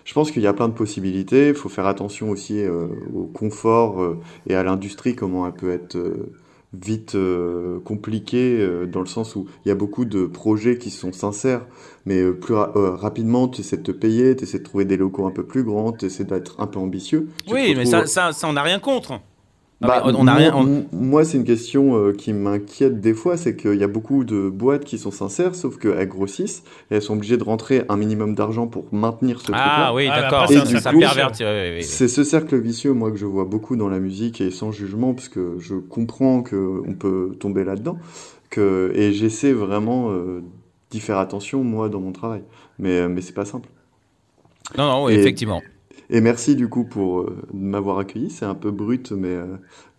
je pense qu'il y a plein de possibilités. Il faut faire attention aussi euh, au confort euh, et à l'industrie, comment elle peut être euh, vite compliquée, dans le sens où il y a beaucoup de projets qui sont sincères, mais plus ra- rapidement, tu essaies de te payer, tu essaies de trouver des locaux un peu plus grands, tu essaies d'être un peu ambitieux. Oui, mais ça, ça, ça, on n'a rien contre. Bah, Ah, on moi- rien. on- Moi, c'est une question euh, qui m'inquiète des fois, c'est qu'il y a beaucoup de boîtes qui sont sincères, sauf qu'elles grossissent et elles sont obligées de rentrer un minimum d'argent pour maintenir ce Ah truc-là. oui, Ah, mais d'accord. c'est Ça, du ça coup- pervertit. ouais, ouais. C'est ce cercle vicieux, moi, que je vois beaucoup dans la musique et sans jugement, parce que je comprends qu'on peut tomber là-dedans, que, et j'essaie vraiment euh, d'y faire attention, moi, dans mon travail. Mais, euh, mais c'est pas simple. Non, non, oui, Et- effectivement. Et merci du coup pour euh, m'avoir accueilli. C'est un peu brut, mais, euh,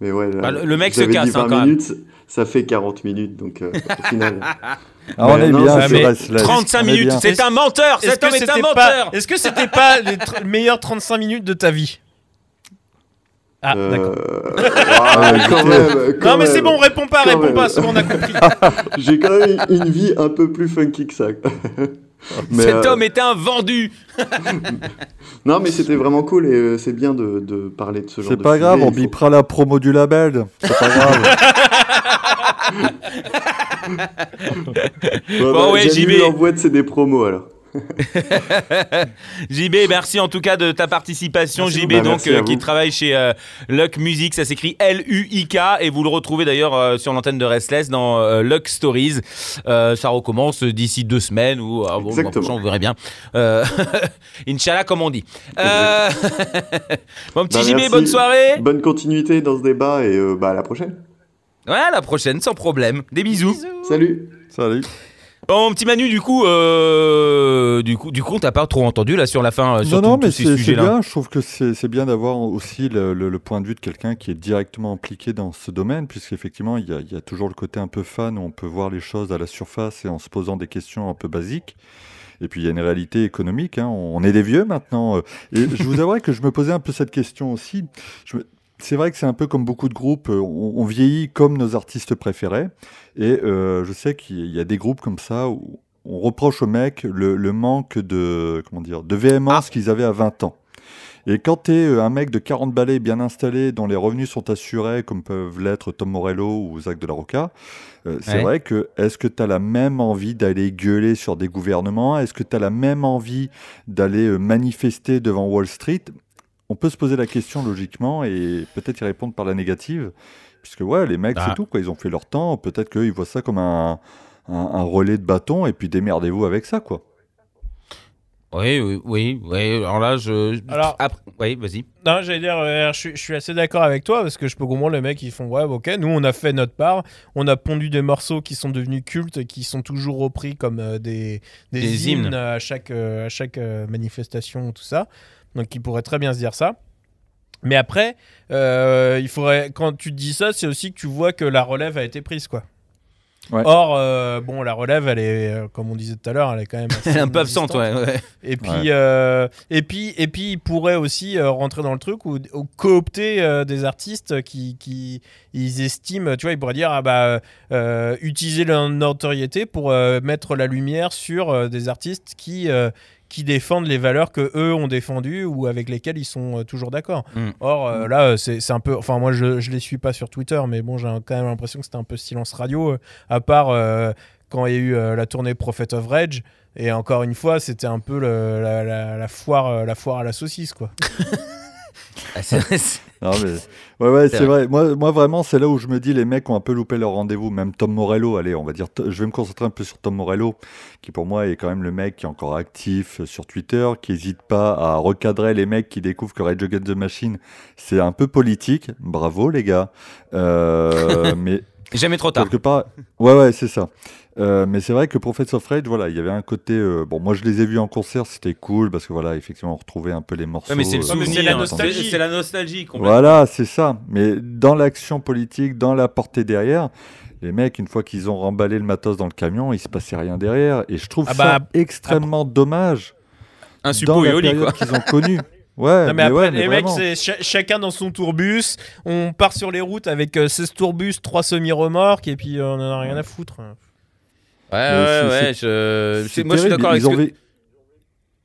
mais ouais. là, Bah, le- le mec se casse, dit hein, 20 quand même. minutes, ça fait 40 minutes, donc euh, au final. Ah, on Mais est non, bien ça sur met Restless. 35 On est minutes, c'est un menteur, Est-ce cet que homme est un c'était menteur. pas, est-ce que c'était pas les meilleures 35 minutes de ta vie? Ah, Euh, d'accord. ah, quand même, quand Non, mais c'est bon, réponds pas, réponds même. pas, c'est bon, on a compris. J'ai quand même une vie un peu plus funky que ça. Mais, Cet euh, homme est un vendu. Non, mais c'était vraiment cool et euh, c'est bien de, de parler de ce genre de C'est pas grave, on faut- bipera la promo du label. C'est pas grave. Ouais, Bon, bah, ouais, Jamie JB. l'envoie de c'est des promos alors. JB, merci en tout cas de ta participation. Merci JB. Bah, donc, euh, qui travaille chez euh, Luck Music, ça s'écrit L-U-I-K, et vous le retrouvez d'ailleurs euh, sur l'antenne de Restless dans euh, Luck Stories. Euh, ça recommence d'ici deux semaines, ou ah, bon, prochain, vous verrez bien. Euh, Inch'Allah, comme on dit. Euh, Mon petit Bah, JB, merci. bonne soirée. Bonne continuité dans ce débat et euh, bah, à la prochaine. Ouais, à la prochaine, sans problème. Des bisous. Salut. Salut. Bon, mon petit Manu, du coup, euh, du coup, du coup, on t'a pas trop entendu là sur la fin, euh, sur Non, non, mais ces c'est bien. Je trouve que c'est bien d'avoir aussi le, le- le point de vue de quelqu'un qui est directement impliqué dans ce domaine, puisqu'effectivement, il y, a, il y a toujours le côté un peu fan où on peut voir les choses à la surface et en se posant des questions un peu basiques. Et puis, il y a une réalité économique. hein. On est des vieux maintenant. Et je vous avouerai que je me posais un peu cette question aussi. Je me- C'est vrai que c'est un peu comme beaucoup de groupes, euh, on, on vieillit comme nos artistes préférés. Et euh, je sais qu'il y a des groupes comme ça où on reproche aux mecs le, le manque de, comment dire, de véhémence qu'ils avaient à 20 ans. Et quand tu es un mec de 40 balais bien installé, dont les revenus sont assurés, comme peuvent l'être Tom Morello ou Zach de la Rocca, euh, c'est Ouais. vrai que est-ce que tu as la même envie d'aller gueuler sur des gouvernements? Est-ce que tu as la même envie d'aller euh, manifester devant Wall Street? On peut se poser la question logiquement et peut-être y répondre par la négative. Puisque ouais, les mecs, Ah. c'est tout, quoi. Ils ont fait leur temps. Peut-être qu'ils voient ça comme un, un, un relais de bâton et puis démerdez-vous avec ça, quoi. Oui, oui, oui, oui. Alors là, je. Alors- Après- oui, vas-y. Non, j'allais dire, euh, je, suis- je suis assez d'accord avec toi parce que je peux comprendre les mecs qui font ouais, ok, nous on a fait notre part, on a pondu des morceaux qui sont devenus cultes et qui sont toujours repris comme euh, des, des, Des hymnes, hymnes. à chaque, euh, à chaque euh, manifestation, tout ça. Donc ils pourraient très bien se dire ça. Mais après, euh, il faudrait, quand tu te dis ça, c'est aussi que tu vois que la relève a été prise, quoi. Ouais. Or, euh, bon, la relève, elle est, euh, comme on disait tout à l'heure, elle est quand même assez un peu absente, ouais. ouais. Et puis, Ouais. et puis, et puis, il pourrait aussi rentrer dans le truc ou, ou coopter des artistes qui, qui, ils estiment, tu vois, ils pourraient dire, ah bah, utiliser leur notoriété pour mettre la lumière sur des artistes qui, qui défendent les valeurs que eux ont défendues ou avec lesquelles ils sont euh, toujours d'accord. Mm. Or euh, là, euh, c'est un peu. Enfin, moi, je, je les suis pas sur Twitter, mais bon, j'ai quand même l'impression que c'était un peu silence radio, euh, à part euh, quand il y a eu euh, la tournée Prophet of Rage. Et encore une fois, c'était un peu le- la, la- la foire, la foire à la saucisse, quoi. Ah, c'est vrai, c'est- Non, mais... Ouais, ouais, C'est vrai. Moi, moi, vraiment, c'est là où je me dis, les mecs ont un peu loupé leur rendez-vous. Même Tom Morello, allez, on va dire, je vais me concentrer un peu sur Tom Morello, qui pour moi est quand même le mec qui est encore actif euh, sur Twitter, qui n'hésite pas à recadrer les mecs qui découvrent que Rage Against the Machine, c'est un peu politique. Bravo, les gars. Euh, mais Jamais trop tard. quelque part, ouais, ouais, c'est ça. Euh, mais c'est vrai que Prophets of Rage, voilà, il y avait un côté. euh, bon, moi, je les ai vus en concert, c'était cool parce que voilà, effectivement, on retrouvait un peu les morceaux. Ouais, mais c'est euh, souvenir, c'est la hein. nostalgie. C'est la nostalgie. voilà, c'est ça. Mais dans l'action politique, dans la portée derrière, les mecs, une fois qu'ils ont remballé le matos dans le camion, il se passait rien derrière. Et je trouve Ah ça bah, extrêmement dommage Un dans suppôt la période qu'ils ont connue. Ouais, Non, mais mais, après, ouais, mais les mecs, vraiment. cha- chacun dans son tourbus. On part sur les routes avec euh, 16 tourbus, 3 semi-remorques, et puis euh, on en a rien à foutre. Ouais, Mais ouais, je- Moi, je suis d'accord avec ce que- vé-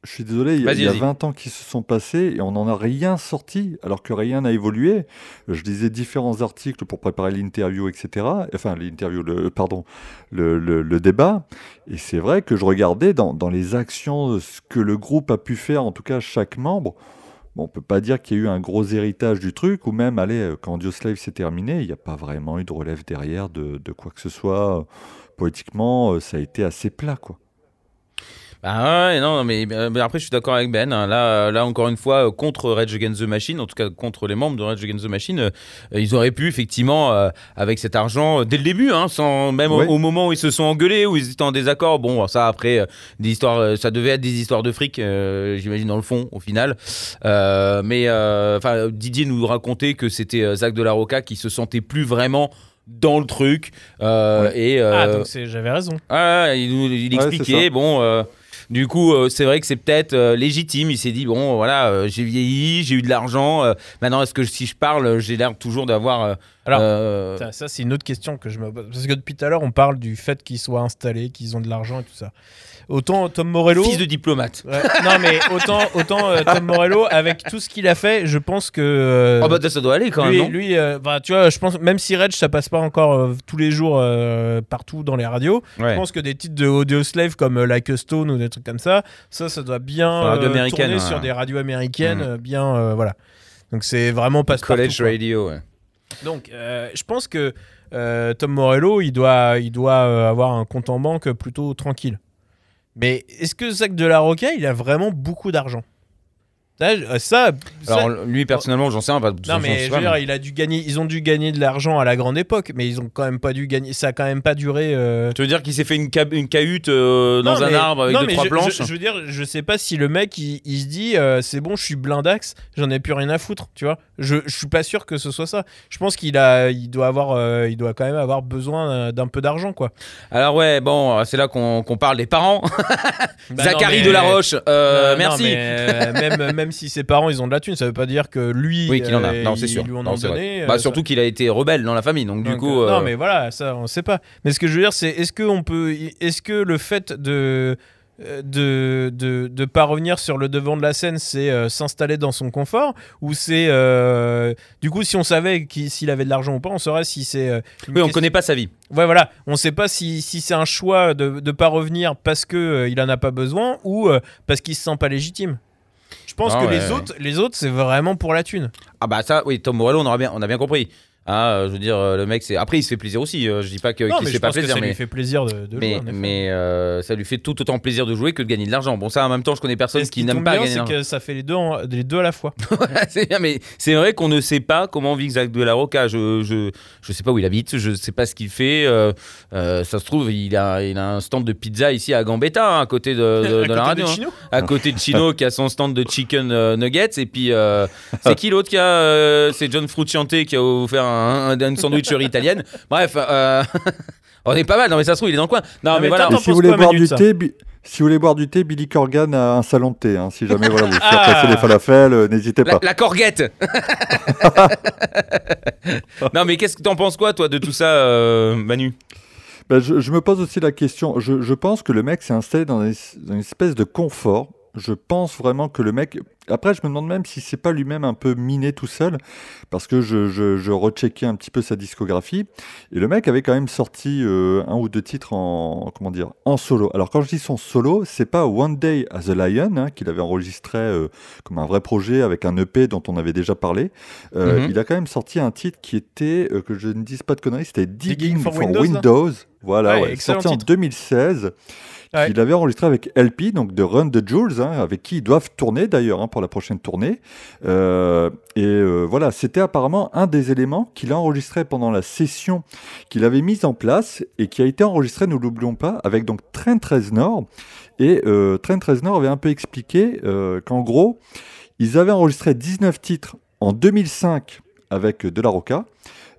Je suis désolé, il y a, Vas-y, il y a vas-y. 20 ans qui se sont passés et on n'en a rien sorti, alors que rien n'a évolué. Je lisais différents articles pour préparer l'interview, etc. Enfin, l'interview, le, pardon, le, le- le débat. Et c'est vrai que je regardais dans, dans les actions, ce que le groupe a pu faire, en tout cas chaque membre. Bon, on peut pas dire qu'il y a eu un gros héritage du truc, ou même, allez, euh, quand Audioslave s'est terminé, il n'y a pas vraiment eu de relève derrière de, quoi que ce soit. Politiquement, euh, ça a été assez plat, quoi. Bah ouais, non, mais, euh, mais après je suis d'accord avec Ben. hein. Là, là encore une fois, euh, contre Rage Against the Machine, en tout cas contre les membres de Rage Against the Machine, euh, ils auraient pu effectivement, euh, avec cet argent, euh, dès le début, hein, sans, même au- Ouais. au, moment où ils se sont engueulés, où ils étaient en désaccord. Bon, ça après, euh, des histoires, euh, ça devait être des histoires de fric, euh, j'imagine dans le fond, au final. Euh, mais euh, enfin, Didier nous racontait que c'était euh, Zach de la Roca qui se sentait plus vraiment dans le truc euh, et euh, Ah, donc c'est- j'avais raison. ah, il, nous- il expliquait, bon, euh, du coup, euh, c'est vrai que c'est peut-être euh, légitime. Il s'est dit, bon, voilà, euh, j'ai vieilli, j'ai eu de l'argent. maintenant, est-ce que si je parle, j'ai l'air toujours d'avoir. Alors, euh, Ça, ça, c'est une autre question que je me pose. Parce que depuis tout à l'heure, on parle du fait qu'ils soient installés, qu'ils ont de l'argent et tout ça. Autant Tom Morello. fils de diplomate. Ouais, non, mais autant, autant euh, Tom Morello, avec tout ce qu'il a fait, je pense que. euh, oh, bah, ça doit aller quand lui, même, non lui euh, bah, tu vois, je pense, même si Reg, ça passe pas encore euh, tous les jours partout dans les radios, Ouais. je pense que des titres de Audio Slave comme Like a Stone ou des trucs comme ça, ça, ça doit bien tourner ouais. sur des radios américaines, euh, bien, voilà. Donc c'est vraiment passe College Radio, ouais. Donc, je pense que Tom Morello, il doit, il doit avoir un compte en banque plutôt tranquille. Mais est-ce que Zach de la Roca, il a vraiment beaucoup d'argent? Ça, ça- Alors, lui, personnellement, j'en sais rien. Pas, non mais je veux dire, il a dû gagner, ils ont dû gagner de l'argent à la grande époque, mais ils ont quand même pas dû gagner. Ça a quand même pas duré. euh, Tu veux dire qu'il s'est fait une, ca- une cahute euh, dans non, un mais- arbre avec non, deux, mais trois je, planches Je, je veux dire, je sais pas si le mec il, il se dit euh, c'est bon, je suis blindax, j'en ai plus rien à foutre, tu vois. Je, je suis pas sûr que ce soit ça. Je pense qu'il a, il doit avoir, euh, il doit quand même avoir besoin euh, d'un peu d'argent, quoi. Alors, ouais, bon, c'est là qu'on qu'on parle des parents. Bah Zachary Delaroche, euh, Non, merci. euh, même, même si ses parents ils ont de la thune, ça veut pas dire que lui, Oui, qu'il en a. euh, Non, c'est sûr. lui en Non, donné. Bah, euh, surtout qu'il a été rebelle dans la famille, donc, du coup. euh, euh, Non, mais voilà, ça, on sait pas. Mais ce que je veux dire, c'est est-ce que on peut, est-ce que le fait de euh, de, de, de pas revenir sur le devant de la scène, c'est euh, s'installer dans son confort ou c'est euh, du coup si on savait s'il avait de l'argent ou pas, on saurait si c'est euh, Oui, on connaît pas sa vie. Ouais, voilà, on sait pas si, si c'est un choix de ne pas revenir parce que euh, il en a pas besoin ou euh, parce qu'il se sent pas légitime. Je pense Ah que ouais, les ouais. autres, les autres, c'est vraiment pour la thune. Ah bah ça, oui, Tom Morello, on, aura bien, on a bien compris. Ah, euh, je veux dire, euh, le mec, c'est. Après, il se fait plaisir aussi. euh, je dis pas que qu'il se fait pas plaisir, ça mais. lui fait plaisir de, de mais jouer. mais euh, ça lui fait tout autant plaisir de jouer que de gagner de l'argent. Bon, ça, en même temps, je connais personne qui qui n'aime pas bien, gagner c'est que ça fait les deux, en- les deux à la fois. c'est bien, mais c'est vrai qu'on ne sait pas comment vit Zach de la Roca. Je, je, je sais pas où il habite, je sais pas ce qu'il fait. euh, euh, ça se trouve, il a, il a un stand de pizza ici à Gambetta, hein, à côté de, de- À de côté la radio. hein. Chino. à côté de Chino qui a son stand de chicken nuggets et puis c'est qui l'autre qui a c'est John Frucciante qui a offert un, un, une sandwicherie italienne bref euh, on est pas mal non mais ça se trouve il est dans le coin non, mais, voilà si vous voulez boire du thé, Bi- si vous voulez boire du thé, Billy Corgan a un salon de thé. hein. Si jamais voilà, vous faire Ah. passer les falafels, euh, n'hésitez la, pas. la corguette non mais qu'est-ce que t'en penses quoi toi de tout ça euh, Manu? Ben, je, je me pose aussi la question. Je, je pense que le mec s'est installé dans une, dans une espèce de confort je pense vraiment que le mec. Après, je me demande même si c'est pas lui-même un peu miné tout seul, parce que je, je, je recheckais un petit peu sa discographie, et le mec avait quand même sorti euh, un ou deux titres en comment dire en solo. Alors quand je dis son solo, c'est pas One Day as a Lion hein, qu'il avait enregistré euh, comme un vrai projet avec un EP dont on avait déjà parlé. Euh, Mhm. Il a quand même sorti un titre qui était que je ne dise pas de conneries, c'était Digging, Digging for for, Windows, Windows. là Voilà, Ouais, ouais, excellent sorti en titre. 2016 Ouais. qu'il avait enregistré avec LP, donc de Run the Jules, hein, avec qui ils doivent tourner d'ailleurs hein, pour la prochaine tournée. Euh, et euh, voilà, c'était apparemment un des éléments qu'il a enregistré pendant la session qu'il avait mise en place et qui a été enregistré, nous l'oublions pas, avec donc Train 13 Nord. Et euh, Train 13 Nord avait un peu expliqué euh, qu'en gros, ils avaient enregistré 19 titres en 2005 avec De La Roca,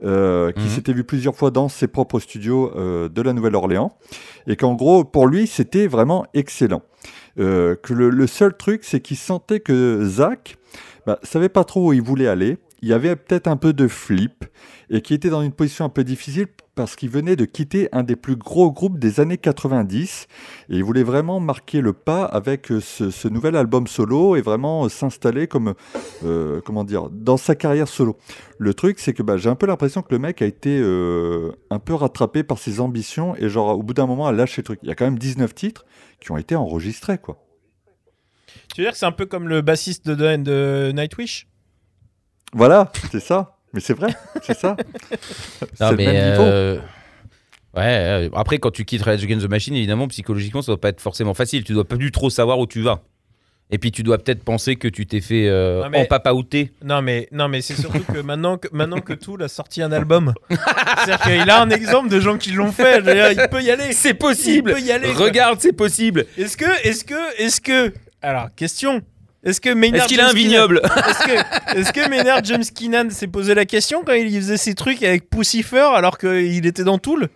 euh, qui Mhm. s'était vu plusieurs fois dans ses propres studios euh, de la Nouvelle-Orléans, et qu'en gros, pour lui, c'était vraiment excellent. Euh, que le, seul truc, c'est qu'il sentait que Zach bah, savait pas trop où il voulait aller. Il y avait peut-être un peu de flip et qui était dans une position un peu difficile parce qu'il venait de quitter un des plus gros groupes des années 90 et il voulait vraiment marquer le pas avec euh, ce, nouvel album solo et vraiment euh, s'installer comme euh, comment dire dans sa carrière solo. Le truc c'est que bah, j'ai un peu l'impression que le mec a été un peu rattrapé par ses ambitions et genre au bout d'un moment a lâché le truc. Il y a quand même 19 titres qui ont été enregistrés quoi. Tu veux dire que c'est un peu comme le bassiste de, de Nightwish? Voilà, c'est ça. Mais c'est vrai, c'est ça. c'est Non, le mais, même niveau. euh, Ouais, euh, après, quand tu quittes Rage Against the Machine, évidemment, psychologiquement, ça doit pas être forcément facile. Tu dois pas du trop savoir où tu vas. Et puis, tu dois peut-être penser que tu t'es fait euh, Ouais, mais- en papaouté. Non mais non mais c'est surtout que maintenant que maintenant que Tool a sorti un album, c'est-à-dire qu'il a un exemple de gens qui l'ont fait. dire, il peut y aller. C'est possible Il peut y aller. Regarde, c'est possible Est-ce que est-ce que est-ce que alors question. Est-ce que Maynard Est-ce qu'il a un James Keenan- vignoble Est-ce que, est-ce que Maynard James Keenan s'est posé la question quand il faisait ses trucs avec Pussifer alors qu'il était dans Tool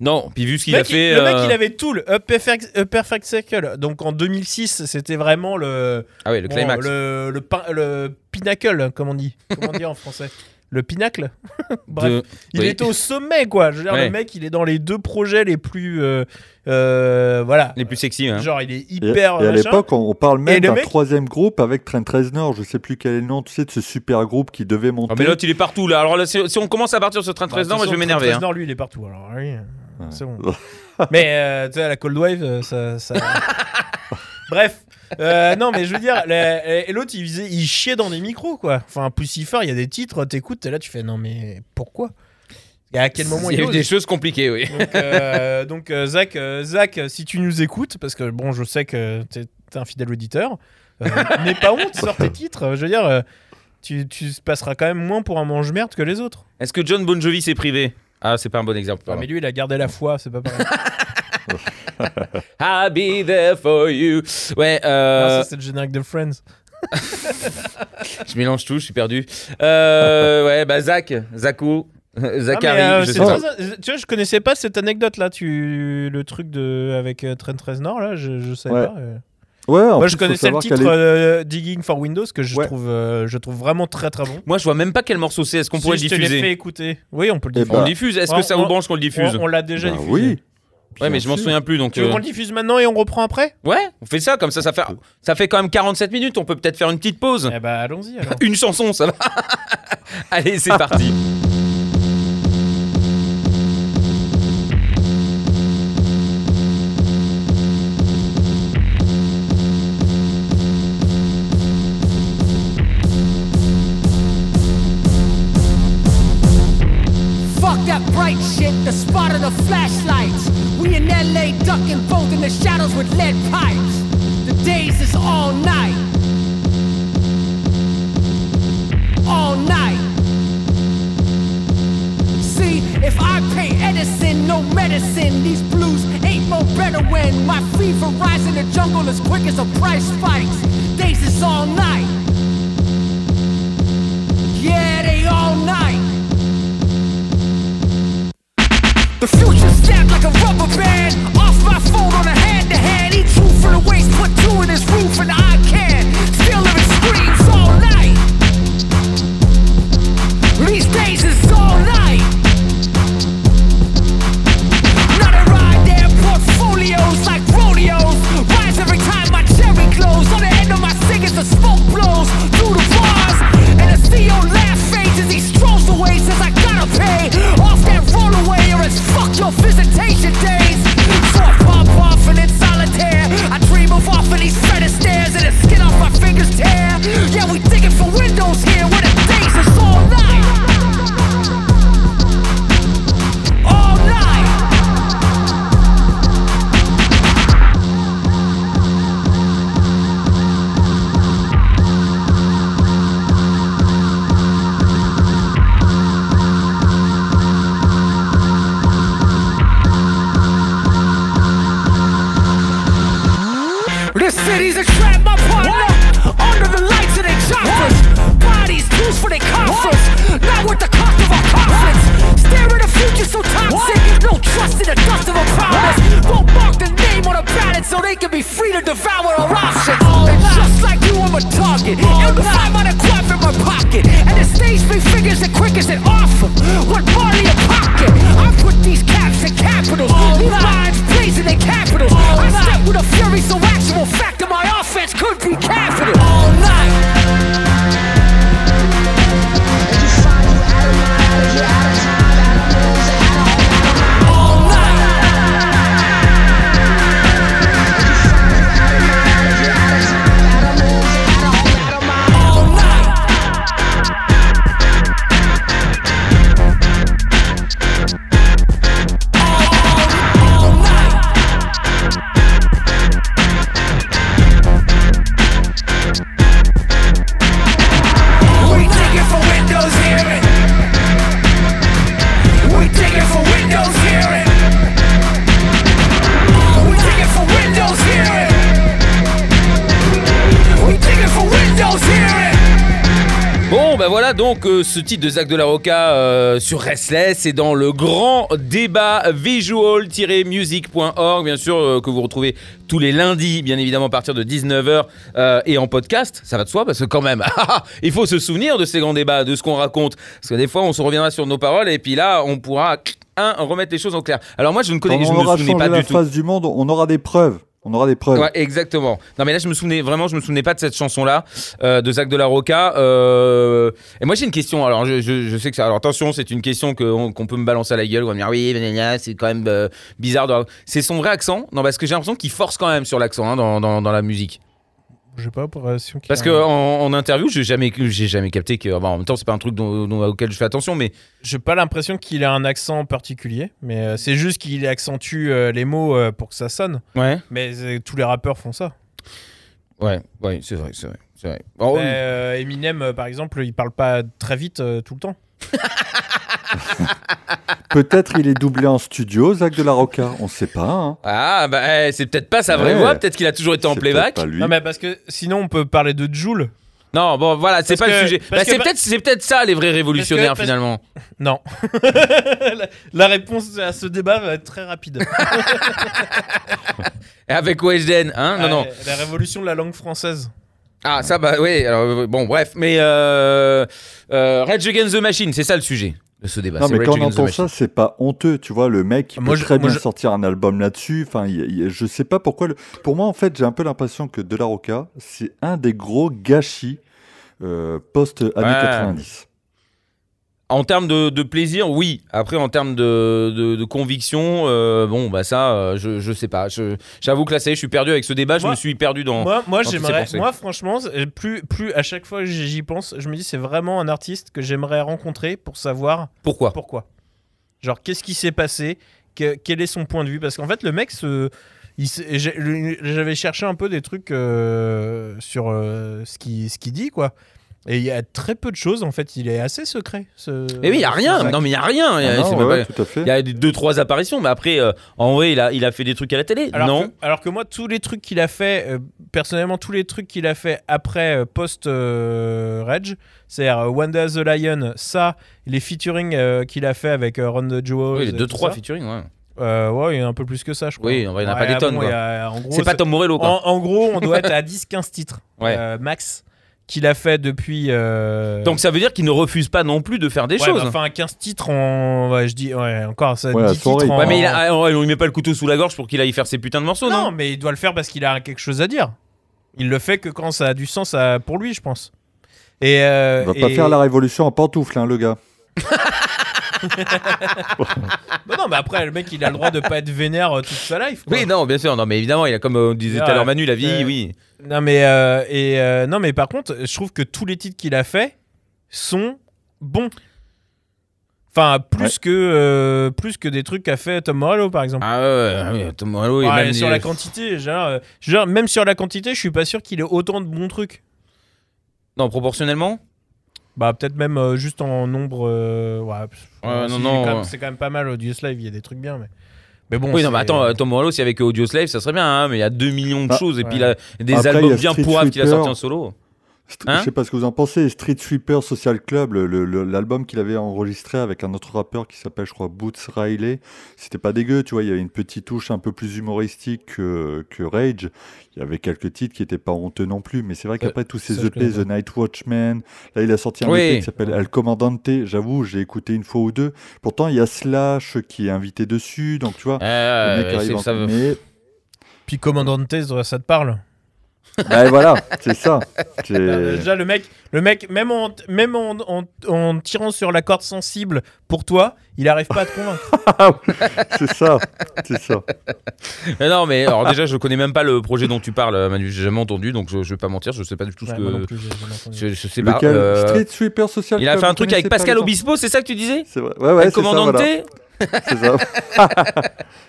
Non, puis vu ce qu'il Le a mec, fait. Le mec, euh, il avait Tool, A Perfect, A Perfect Circle. Donc en 2006, c'était vraiment le, Ah ouais, le bon, climax. le, le, pin- le pinacle, comme on dit. Comment on dit en français Le pinacle Bref. de- Il oui. était au sommet, quoi. Je veux dire, Ouais. le mec, il est dans les deux projets les plus. euh, euh, voilà. Les plus sexy, hein. Genre, il est hyper. et à l'époque, on, on parle même d'un mec- troisième groupe avec Train 13 Nord. Je sais plus quel est le nom, tu sais, de ce super groupe qui devait monter. Ah, mais l'autre, il est partout là. Alors là, si, si on commence à partir sur Train 13 Bah, moi je vais m'énerver. hein. 13 Nord, lui, il est partout. Alors, oui, Ouais. c'est bon. mais euh, tu sais, à la Cold Wave, euh, ça. ça- Bref. Euh, non, mais je veux dire, l'autre, il, faisait- il chiait dans des micros, quoi. Enfin, Pussifer, il y a des titres, t'écoutes, t'es là, tu fais non, mais pourquoi? Et à quel moment Il y a eu des choses compliquées, oui. Donc, euh, donc euh, Zach, euh, Zach, si tu nous écoutes, parce que bon, je sais que t'es un fidèle auditeur, euh, n'aie pas honte, sors tes titres. Je veux dire, euh, tu, tu passeras quand même moins pour un mange-merde que les autres. Est-ce que John Bon Jovi s'est privé? Ah, c'est pas un bon exemple. Ah, mais lui, il a gardé la foi, c'est pas pareil. I'll be there for you. Ouais, Non, euh, ça, c'est le générique de Friends. je mélange tout, je suis perdu. Euh, ouais, bah Zach, Zako, Zachary, Ah, euh, je c'est sais pas. très- Tu vois, je connaissais pas cette anecdote là, tu... le truc de avec euh, Train 13 Nord là, je, je savais Ouais. pas. euh. Ouais, en Moi, plus, je connaissais le titre est- euh, Digging for Windows que je Ouais. trouve, euh, je trouve vraiment très très bon. Moi, je vois même pas quel morceau c'est. Est-ce qu'on Si pourrait je le te l'ai fait diffuser écouter. Oui, on peut le Eh diffuser. On bah, le diffuse Est-ce on- que ça vous on- branche qu'on le diffuse? On, on l'a déjà Bah diffusé. oui. Ouais, mais je m'en souviens plus donc. Tu veux euh, qu'on le diffuse maintenant et on reprend après? Ouais, on fait ça comme ça, ça fait, ça fait quand même 47 minutes. On peut peut-être faire une petite pause. Eh bah allons-y. Une chanson, ça va Allez, c'est parti. Niggas that my partner what? under the lights of their choppers. Bodies used for their coffers, not worth the cost of our coffins. Staring the future so toxic, what? no trust in the dust of a promise. Won't mark the name on a pallet so they can be free to devour our options. All and just like you, I'm a target. Amplified by the quad in my pocket. And the stage three figures the quickest and awful. What Marley a pocket? I put these caps in capitals. These lines blazing in capitals. I step with a fury, so actual fact that my offense could be capital. All night. If donc euh, ce titre de Zach de la Roca euh, sur Restless c'est dans le grand débat visual-music.org, bien sûr, euh, que vous retrouvez tous les lundis, bien évidemment, à partir de 19h euh, et en podcast. Ça va de soi, parce que quand même, il faut se souvenir de ces grands débats, de ce qu'on raconte. Parce que des fois, on se reviendra sur nos paroles et puis là, on pourra, un, remettre les choses en clair. Alors moi, je ne connais je on me souvenais pas la du tout. face du monde, on aura des preuves. On aura des preuves. Exactement. Non, mais là, je me souvenais vraiment, je me souvenais pas de cette chanson-là euh, de Zach de la Roca. Euh, et moi, j'ai une question. Alors, je, sais que. Alors, attention, c'est une question que- on- qu'on peut me balancer à la gueule. On va me dire oui, c'est quand même euh, bizarre. C'est son vrai accent? Non, parce que j'ai l'impression qu'il force quand même sur l'accent hein, dans la musique. J'ai pas l'impression a Parce que en, en interview, j'ai jamais, j'ai jamais capté que. bon, en même temps, c'est pas un truc dont- dont- auquel je fais attention, mais J'ai pas l'impression qu'il a un accent particulier, mais euh, c'est juste qu'il accentue euh, les mots euh, pour que ça sonne. ouais, Mais euh, tous les rappeurs font ça. ouais, ouais, c'est vrai, c'est vrai, c'est vrai. Oh, Mais, euh, Eminem, euh, par exemple, il parle pas très vite euh, tout le temps. Peut-être il est doublé en studio, Zach de la Roca. On sait pas. hein. Ah, bah, eh, c'est peut-être pas sa vraie Ouais. voix. Peut-être qu'il a toujours été en playback. peut-être pas lui. Non, mais parce que sinon, on peut parler de Joule. Non, bon, voilà, c'est pas que- le sujet. Bah, c'est peut-être, c'est peut-être ça les vrais révolutionnaires parce- finalement. Non. la, la réponse à ce débat va être très rapide. Et Avec Weshden, hein? Non, Ah, non. La révolution de la langue française. Ah, ça, bah, oui. Alors, euh, bon, bref, mais euh, euh, Rage Against the Machine, c'est ça le sujet de ce débat. Non, mais Rage quand on entend ça, c'est pas honteux. Tu vois, le mec, il Moi, peut je- très moi, bien je- sortir un album là-dessus. Enfin, il- il- je sais pas pourquoi. le- Pour moi, en fait, j'ai un peu l'impression que De La Roca, c'est un des gros gâchis euh, post-années Ouais. 90. En termes de, de plaisir, oui. Après, en termes de, de, de conviction, euh, bon, bah ça, euh, je, je sais pas. J'avoue que là, ça y est, je suis perdu avec ce débat. je me suis perdu dans. Moi, moi j'aimerais. Moi, franchement, plus, plus à chaque fois que j'y pense, je me dis c'est vraiment un artiste que j'aimerais rencontrer pour savoir Pourquoi? pourquoi. Genre, qu'est-ce qui s'est passé? Que- Quel est son point de vue? Parce qu'en fait, le mec, se- j'avais cherché un peu des trucs euh, sur ce qu'il ce qu'il dit, quoi. Et il y a très peu de choses, en fait. Il est assez secret. Ce, Mais oui, il y a rien. Non, mais il y a rien. Il y a- Ah non, ouais, même ouais, pas- tout à fait. Il y a des- deux trois apparitions, mais après, euh, en vrai, il a, il a fait des trucs à la télé. Alors non. Que, alors que moi, tous les trucs qu'il a fait, euh, personnellement, tous les trucs qu'il a fait après euh, post-Rage, c'est-à-dire euh, Wanda the Lion, ça, les featuring euh, qu'il a fait avec euh, Ron the Jewels. Oui, les deux trois ça. featuring, ouais. Euh, ouais, il y en a un peu plus que ça, je crois. Oui, en vrai, il y en a pas des tonnes, bon, C'est pas Tom Morello, quoi. en, en gros, on doit être à 10-15 titres, Ouais. euh, max, qu'il a fait depuis. euh, Donc ça veut dire qu'il ne refuse pas non plus de faire des ouais, choses. bah, Enfin, 15 titres, en... ouais, je dis, ouais, encore, ça, Ouais, à 10 son titres en- Ouais, mais il a, ah, ouais, on lui met pas le couteau sous la gorge pour qu'il aille faire ses putains de morceaux, non, Non, mais il doit le faire parce qu'il a quelque chose à dire. Il le fait que quand ça a du sens à- pour lui, je pense. Et, euh, Il va pas et- faire la révolution en pantoufle, hein, le gars. Non, mais après, le mec, il a le droit de pas être vénère euh, toute sa life. quoi. Oui, non, bien sûr. Non, mais évidemment, il a comme euh, on disait tout à l'heure Manu, la vie, Euh, oui. Non, mais euh, et euh, non, mais par contre, je trouve que tous les titres qu'il a fait sont bons. Enfin, plus Ouais. que euh, plus que des trucs qu'a fait Tom Morello, par exemple. Ah ouais, ouais, ouais, Tom Morello, il Ouais, même sur la quantité, genre, euh, genre, même sur la quantité, je suis pas sûr qu'il ait autant de bons trucs. Non, proportionnellement Bah peut-être même euh, juste en nombre. euh, ouais, pff, Ouais, non, si, non, C'est quand, même- ouais. c'est quand même pas mal Audio Slave, il y a des trucs bien, mais. Mais bon. Oui, non, mais c'est- attends, euh, Tom Morello, si avec Audio Slave, ça serait bien, hein, mais il y a 2 millions de Bah, choses, et puis il a des Après, il y albums a bien Street pourraves qu'il a Sweeper. sortis en solo. St- Hein je sais pas ce que vous en pensez. Street Sweeper Social Club, l'album qu'il avait enregistré avec un autre rappeur qui s'appelle, je crois, Boots Riley, c'était pas dégueu, tu vois. Il y avait une petite touche un peu plus humoristique que, que Rage. Il y avait quelques titres qui étaient pas honteux non plus, mais c'est vrai qu'après tous ces EP, connais The Night Watchman, là il a sorti un Oui. EP qui s'appelle El Comandante. J'avoue, j'ai écouté une fois ou deux. Pourtant, il y a Slash qui est invité dessus, donc tu vois. Euh, le mec ouais, arrive c'est- en- ça veut- Mais Puis Commandante, ça te parle? Bah, voilà, c'est ça. Euh, Déjà, le mec, le mec même, en, même en, en- en tirant sur la corde sensible pour toi, il arrive pas à te convaincre. c'est ça, c'est ça. Mais non, mais alors déjà, je connais même pas le projet dont tu parles, Manu. J'ai jamais entendu, donc je, je vais pas mentir, je sais pas du tout ce que. plus. Je, je sais pas. Lequel euh, Street Sweeper Social Il a fait un truc avec Pascal Obispo, c'est ça que tu disais C'est vrai. Ouais, ouais, c'est ça, voilà. C'est ça.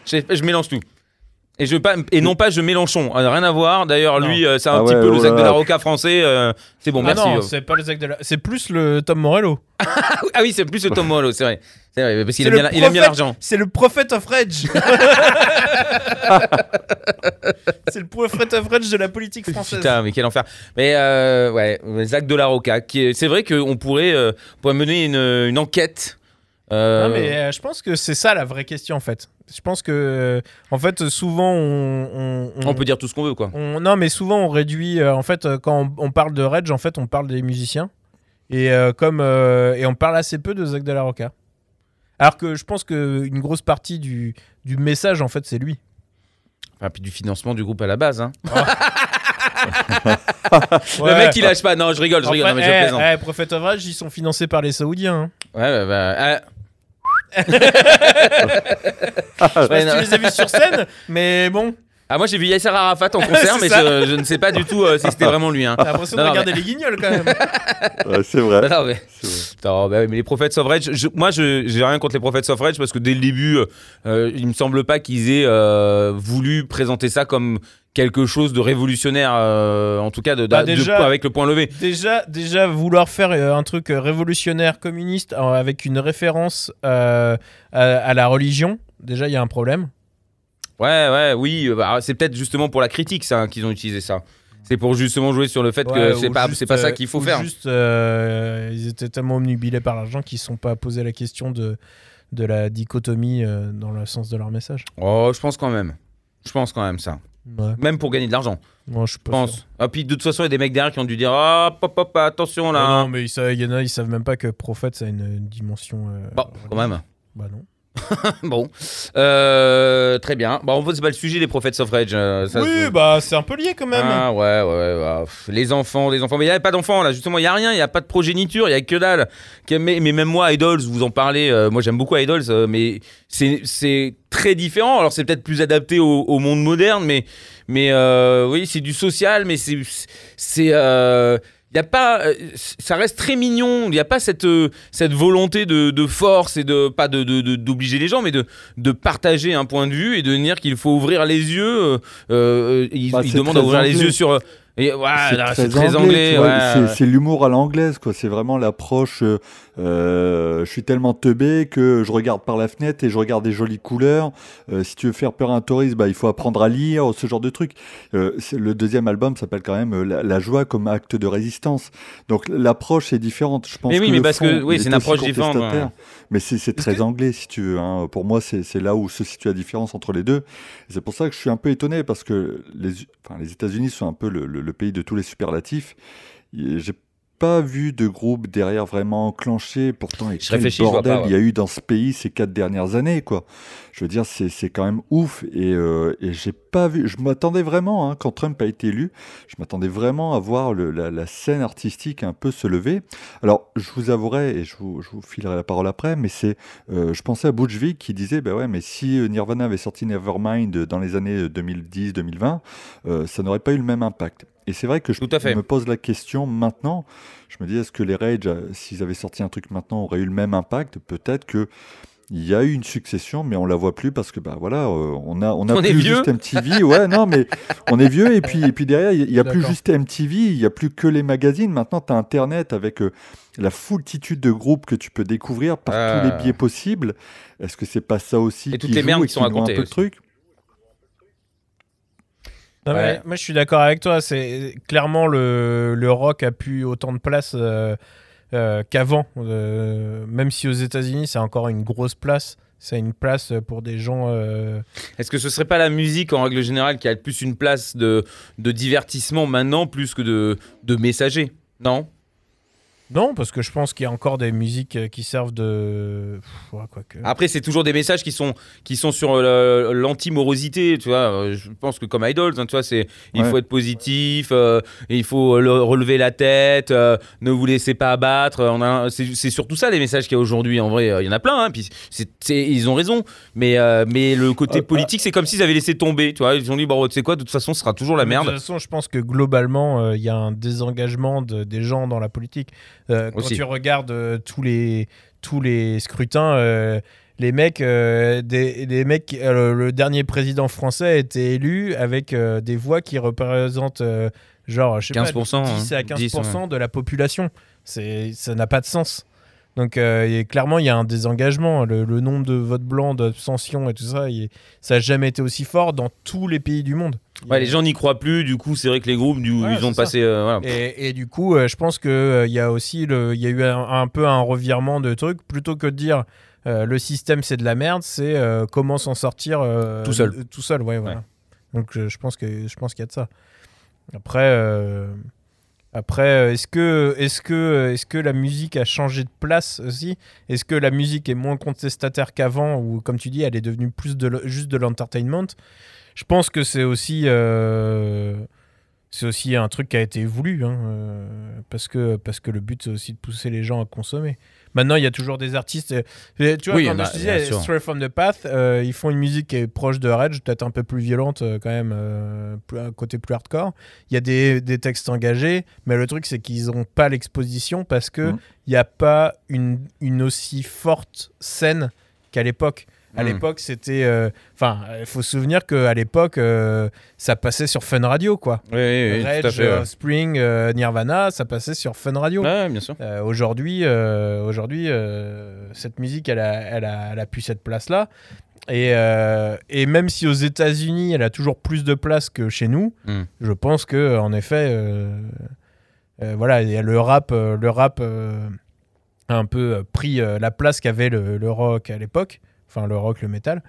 je, je mélange tout. Et, je, pas, et non pas je Mélenchon, Euh, rien à voir. D'ailleurs, lui, euh, c'est un Ah petit ouais, peu le oh Zach là de la. Roca français. euh, c'est bon, ah merci. non, c'est pas le Zach de la... C'est plus le Tom Morello. Ah oui, c'est plus le Tom Mollo, c'est vrai. C'est vrai, parce qu'il aime, bien le la- il aime bien prophète- l'argent. C'est le Prophet of Rage. c'est le Prophet of Rage de la politique française. Putain, mais quel enfer. Mais euh, ouais, Zach de la Roca. C'est vrai qu'on pourrait, euh, pourrait mener une, une enquête. Euh, Non, mais euh, je pense que c'est ça la vraie question en fait. Je pense que, euh, en fait, souvent on, on, on- On peut dire tout ce qu'on veut, quoi. on- non, mais souvent on réduit. en fait, quand on, parle de Rage, en fait, on parle des musiciens et comme et on parle assez peu de Zach de la Roca. Alors que je pense que une grosse partie du, du message, en fait, c'est lui. Enfin, puis du financement du groupe à la base. Hein. Le Ouais. mec, il lâche pas. Non, je rigole, je rigole. Non, mais je eh, plaisante. eh, Prophet of Rage, ils sont financés par les Saoudiens. hein. Ouais, ouais, bah, ah, Je sais pas si tu les as vus sur scène, mais bon, ah, moi, j'ai vu Yasser Arafat en concert, mais je, je ne sais pas du tout euh, si c'était vraiment lui. Hein. t'as l'impression de non, regarder les guignols quand même. Ouais, c'est vrai. Non, mais... c'est vrai. Attends, bah oui, mais les Prophets of Rage, je- moi je j'ai rien contre les Prophets of Rage parce que dès le début, euh, il me semble pas qu'ils aient euh, voulu présenter ça comme quelque chose de révolutionnaire, euh, en tout cas de, Bah, de- déjà- avec le point levé. Déjà, déjà vouloir faire euh, un truc euh, révolutionnaire communiste euh, avec une référence à, à la religion, déjà il y a un problème. Ouais, ouais, oui, bah, c'est peut-être justement pour la critique ça hein, qu'ils ont utilisé ça. C'est pour justement jouer sur le fait Ouais, que c'est pas c'est pas ça qu'il faut faire. Juste, euh, ils étaient tellement omnubilés par l'argent qu'ils ne sont pas posé la question de, de la dichotomie euh, dans le sens de leur message. Oh, je pense quand même. Je pense quand même ça. Ouais, Même pour gagner de l'argent, moi je sûr. pense. Ah puis de toute façon, il y a des mecs derrière qui ont dû dire ah pop pop attention là. Ah non, mais ils savent- il y en a, ils savent même pas que prophète ça a une dimension. euh, Bon, quand même. Bah non. bon, Euh, très bien. Bon, en fait, c'est pas le sujet des Prophets of Rage. euh, ça, oui, c'est- bah c'est un peu lié quand même. Ah ouais, ouais, ouais. Pff, Les enfants, les enfants. Mais il n'y a pas d'enfants là, justement, il n'y a rien, il n'y a pas de progéniture, il n'y a que dalle. Que- Mais, mais même moi, Idols, vous en parlez, euh, moi j'aime beaucoup Idols, euh, mais c'est c'est très différent. Alors c'est peut-être plus adapté au, au monde moderne, mais, mais euh, oui, c'est du social, mais c'est. euh, y a pas, euh, ça reste très mignon. Il n'y a pas cette, euh, cette volonté de, de force et de pas de d'obliger les gens, mais de, de partager un point de vue et de dire qu'il faut ouvrir les yeux. euh, euh, ils, Bah, ils demandent à ouvrir les yeux sur. ouais, c'est très anglais. ouais, c'est- l'humour à l'anglaise, quoi. C'est vraiment l'approche. euh, je suis tellement teubé que je regarde par la fenêtre et je regarde des jolies couleurs. Euh, si tu veux faire peur à un touriste, bah, il faut apprendre à lire, ce genre de truc. Euh, le deuxième album s'appelle quand même euh, la, la joie comme acte de résistance. Donc l'approche est différente. Je pense Mais oui, que mais le parce fond, que- oui, c'est est une approche différente, ouais. Mais c'est très que- anglais, si tu veux. hein. Pour moi, c'est là où se situe la différence entre les deux. C'est pour ça que je suis un peu étonné parce que les, enfin, les États-Unis sont un peu le, le- le pays de tous les superlatifs. J'ai pas vu de groupe derrière vraiment enclenché. Pourtant, et Je quel réfléchis, je vois bordel pas, ouais. il y a eu dans ce pays ces quatre dernières années, quoi. Je veux dire, c'est quand même ouf. Et, euh, et j'ai pas vu. Je m'attendais vraiment, hein, quand Trump a été élu, je m'attendais vraiment à voir le- la, la scène artistique un peu se lever. Alors, je vous avouerai, et je vous, je vous filerai la parole après, mais c'est, euh, je pensais à Butch qui disait, bah ouais, mais si euh, Nirvana avait sorti Nevermind dans les années 2010-2020, euh, ça n'aurait pas eu le même impact. Et c'est vrai que je Tout à fait. me pose la question maintenant. Je me dis, est-ce que les Rage, s'ils avaient sorti un truc maintenant, auraient eu le même impact? Peut-être que il y a eu une succession, mais on la voit plus parce que bah voilà, euh, on a on a On est plus vieux. juste MTV. Ouais, non, mais on est vieux et puis et puis derrière il y a plus juste MTV, il y a plus que les magazines. Maintenant, tu as Internet avec euh, la foultitude de groupes que tu peux découvrir par Ah. tous les biais possibles. Est-ce que c'est pas ça aussi Et toutes qui les joue merdes qui sont noie un racontées peu le truc? Non, mais Ouais. moi, je suis d'accord avec toi. C'est clairement le, le rock a pu autant de place euh, euh, qu'avant. Euh, même si aux États-Unis, c'est encore une grosse place. C'est une place pour des gens. euh, Est-ce que ce serait pas la musique en règle générale qui a plus une place de, divertissement maintenant plus que de, de messager? Non? Non, parce que je pense qu'il y a encore des musiques euh, qui servent de. Pff, ouais, quoique. Après, c'est toujours des messages qui sont, qui sont sur euh, l'anti-morosité, tu vois. Euh, Je pense que comme Idols, hein, tu vois, c'est il Ouais. faut être positif, euh, il faut le- relever la tête, euh, ne vous laissez pas abattre. On c'est, surtout ça les messages qu'il y a aujourd'hui. En vrai, euh, il y en a plein. Hein, puis ils ont raison. Mais, euh, mais le côté Euh, politique, c'est comme s'ils avaient laissé tomber. Tu vois, ils ont dit bon, tu sais quoi, de toute façon, ce sera toujours la Mais De merde. toute façon, je pense que globalement, euh, il y a un désengagement de- des gens dans la politique. Euh, quand tu regardes euh, tous, les, tous les scrutins, euh, les mecs, des, des mecs le, dernier président français a été élu avec des voix qui représentent genre, je sais 15%, pas, 10 à hein. 15% 10, de la population. Ça n'a pas de sens. Donc, euh, et clairement, il y a un désengagement. Le, le nombre de votes blancs, d'abstention et tout ça, il- ça n'a jamais été aussi fort dans tous les pays du monde. Ouais, les gens n'y croient plus. Du coup, c'est vrai que les groupes, du, Ouais, ils ont passé. euh, voilà. Et, et du coup, euh, je pense que euh, il y a aussi le, y a eu un, un peu un revirement de trucs plutôt que de dire le système c'est de la merde, c'est comment s'en sortir Tout seul. tout seul, ouais, voilà. Donc je, pense qu'il y a de ça. Après, après, euh, est-ce que est-ce que est-ce que la musique a changé de place aussi? Est-ce que la musique est moins contestataire qu'avant ou comme tu dis, elle est devenue plus de juste de l'entertainment? Je pense que c'est aussi euh, c'est aussi un truc qui a été voulu, hein, euh, parce, que, parce que le but, c'est aussi de pousser les gens à consommer. Maintenant, il y a toujours des artistes. euh, Tu vois, Oui, quand bah, je bien disais. Stray from the Path, euh, ils font une musique qui est proche de Rage, peut-être un peu plus violente quand même, plus- un côté plus hardcore. Il y a des, des textes engagés, mais le truc, c'est qu'ils n'ont pas l'exposition parce qu'il Mhm. n'y a pas une, une aussi forte scène qu'à l'époque. À Mhm. l'époque, c'était. euh, Enfin, il faut se souvenir qu'à l'époque, euh, ça passait sur Fun Radio, quoi. Oui, oui, oui, tout à Rage, fait. ouais. Spring, euh, Nirvana, ça passait sur Fun Radio. Ouais, bien sûr. Euh, aujourd'hui, euh, aujourd'hui euh, cette musique, elle a, elle, a, elle a pu cette place-là. Et, euh, et même si aux États-Unis, elle a toujours plus de place que chez nous, Mm. je pense que en effet, euh, euh, voilà, il y a le rap, euh, le rap euh, a un peu euh, pris euh, la place qu'avait le, le rock à l'époque, enfin le rock, le métal.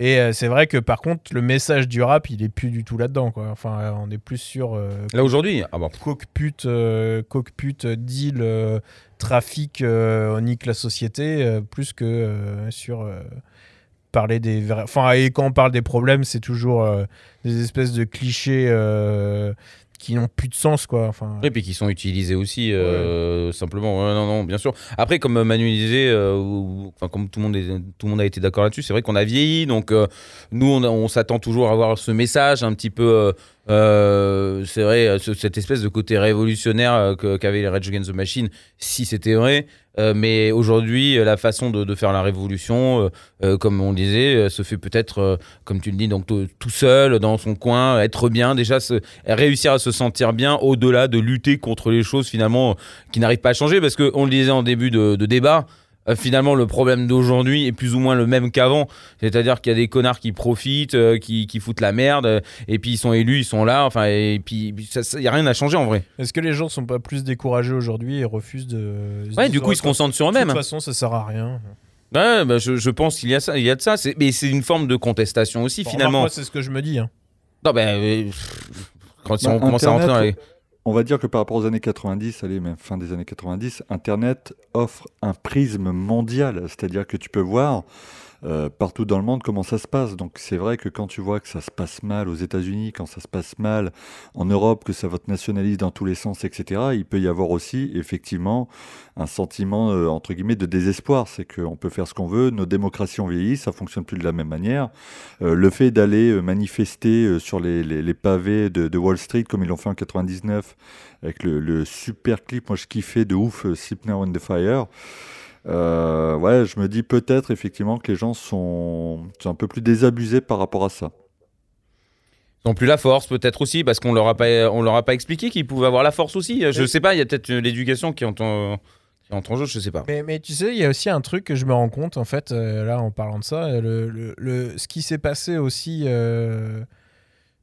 Et euh, c'est vrai que par contre, le message du rap, il est plus du tout là-dedans, quoi. Enfin, euh, on est plus sur euh, Là aujourd'hui, ah bon. coke pute, euh, coke pute, euh, deal, trafic, on nique la société, plus que sur parler des vrais- Enfin, et quand on parle des problèmes, c'est toujours des espèces de clichés qui n'ont plus de sens, quoi. Enfin, Et puis qui sont utilisés aussi, euh, simplement. Ouais, non, non, bien sûr. Après, comme Manu disait, euh, enfin, comme tout le monde, est- tout le monde a été d'accord là-dessus, c'est vrai qu'on a vieilli. Donc, euh, nous, on, s'attend toujours à avoir ce message un petit peu. euh, euh, c'est vrai, ce- cette espèce de côté révolutionnaire euh, qu'avaient les Rage Against the Machine, si c'était vrai. Euh, mais aujourd'hui, euh, la façon de, faire la révolution, euh, comme on disait, se fait peut-être, comme tu le dis, donc tout seul, dans son coin, être bien, déjà réussir à se sentir bien au-delà de lutter contre les choses finalement qui n'arrivent pas à changer. Parce qu'on le disait en début de débat, euh, finalement le problème d'aujourd'hui est plus ou moins le même qu'avant. C'est-à-dire qu'il y a des connards qui profitent, euh, qui, qui foutent la merde, euh, et puis ils sont élus, ils sont là, enfin, et puis il n'y a rien à changer en vrai. Est-ce que les gens sont pas plus découragés aujourd'hui et refusent de. se Ouais, du coup, oh, ils se concentrent sur De eux-mêmes. toute façon, ça sert à rien. Ouais, bah, je, je pense qu'il y a ça, il y a de ça. C'est- Mais c'est une forme de contestation aussi, Bon, finalement. Moi, c'est ce que je me dis. hein. Non, ben, euh, quand si Bah, on commence à rentrer dans les. On va dire que par rapport aux années 90, allez, même fin des années 90, Internet offre un prisme mondial, c'est-à-dire que tu peux voir euh, partout dans le monde comment ça se passe. Donc c'est vrai que quand tu vois que ça se passe mal aux États-Unis, quand ça se passe mal en Europe, que ça vote nationaliste dans tous les sens, etc., il peut y avoir aussi effectivement un sentiment euh, entre guillemets de désespoir. C'est qu'on peut faire ce qu'on veut, nos démocraties ont vieilli, ça fonctionne plus de la même manière. Euh, le fait d'aller manifester sur les, pavés de, Wall Street comme ils l'ont fait en 99 avec le, super clip, moi je kiffais de ouf, Now in the Fire. Euh, ouais, je me dis peut-être effectivement que les gens sont, sont un peu plus désabusés par rapport à ça. Ils n'ont plus la force, peut-être aussi, parce qu'on leur a pas, on leur a pas expliqué qu'ils pouvaient avoir la force aussi. Je sais pas, il y a peut-être l'éducation qui entre, en- qui entre en jeu, je sais pas. Mais, mais tu sais, il y a aussi un truc que je me rends compte, en fait, euh, là, en parlant de ça, le, le- le- ce qui s'est passé aussi. euh,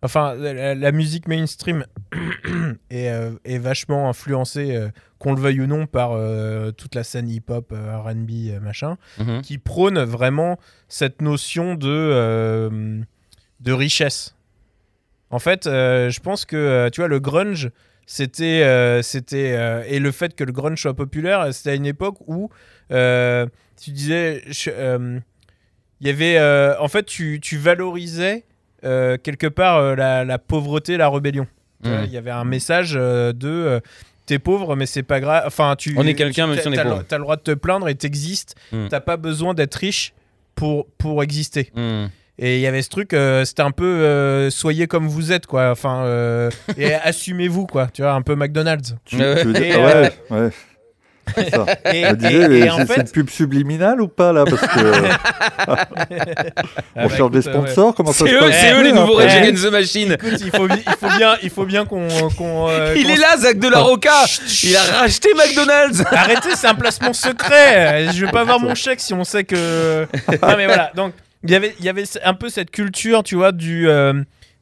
Enfin, la, la musique mainstream est, euh, est vachement influencée, euh, qu'on le veuille ou non, par euh, toute la scène hip-hop, RB, machin, Mhm. qui prône vraiment cette notion de, de richesse. En fait, je pense que, tu vois, le grunge, c'était. c'était et le fait que le grunge soit populaire, c'était à une époque où tu disais. Il y avait. en fait, tu, tu valorisais euh, quelque part euh, la, la pauvreté, la rébellion. Mhm. Il y avait un message euh, de. euh, T'es pauvre, mais c'est pas grave. Enfin, tu. On est quelqu'un, tu- même si on est t'as- t'as le- pauvre. T'as le droit de te plaindre et t'existes. Mhm. T'as pas besoin d'être riche pour, pour exister. Hmm. Et il y avait ce truc, euh, c'était un peu euh, soyez comme vous êtes, quoi. Enfin, euh, et assumez-vous, quoi. Tu vois, un peu McDonald's. Tu, veux dire- ouais, ouais. C'est ça. Et, c'est fait, une pub subliminale ou pas là Parce que Ah on bah, cherche des euh, ouais. sponsors. Comment ça C'est se eux, passe c'est eux les après nouveaux Rage Ouais. Against the Machine. Écoute, il faut, bi- il faut bien, il faut bien qu'on. euh, Il est là, Zach de la Roca. Il a racheté McDonald's. Arrêtez, c'est un placement secret. Je veux pas avoir mon chèque si on sait que. Non, mais voilà. Donc, il y avait, il y avait un peu cette culture, tu vois, du. euh,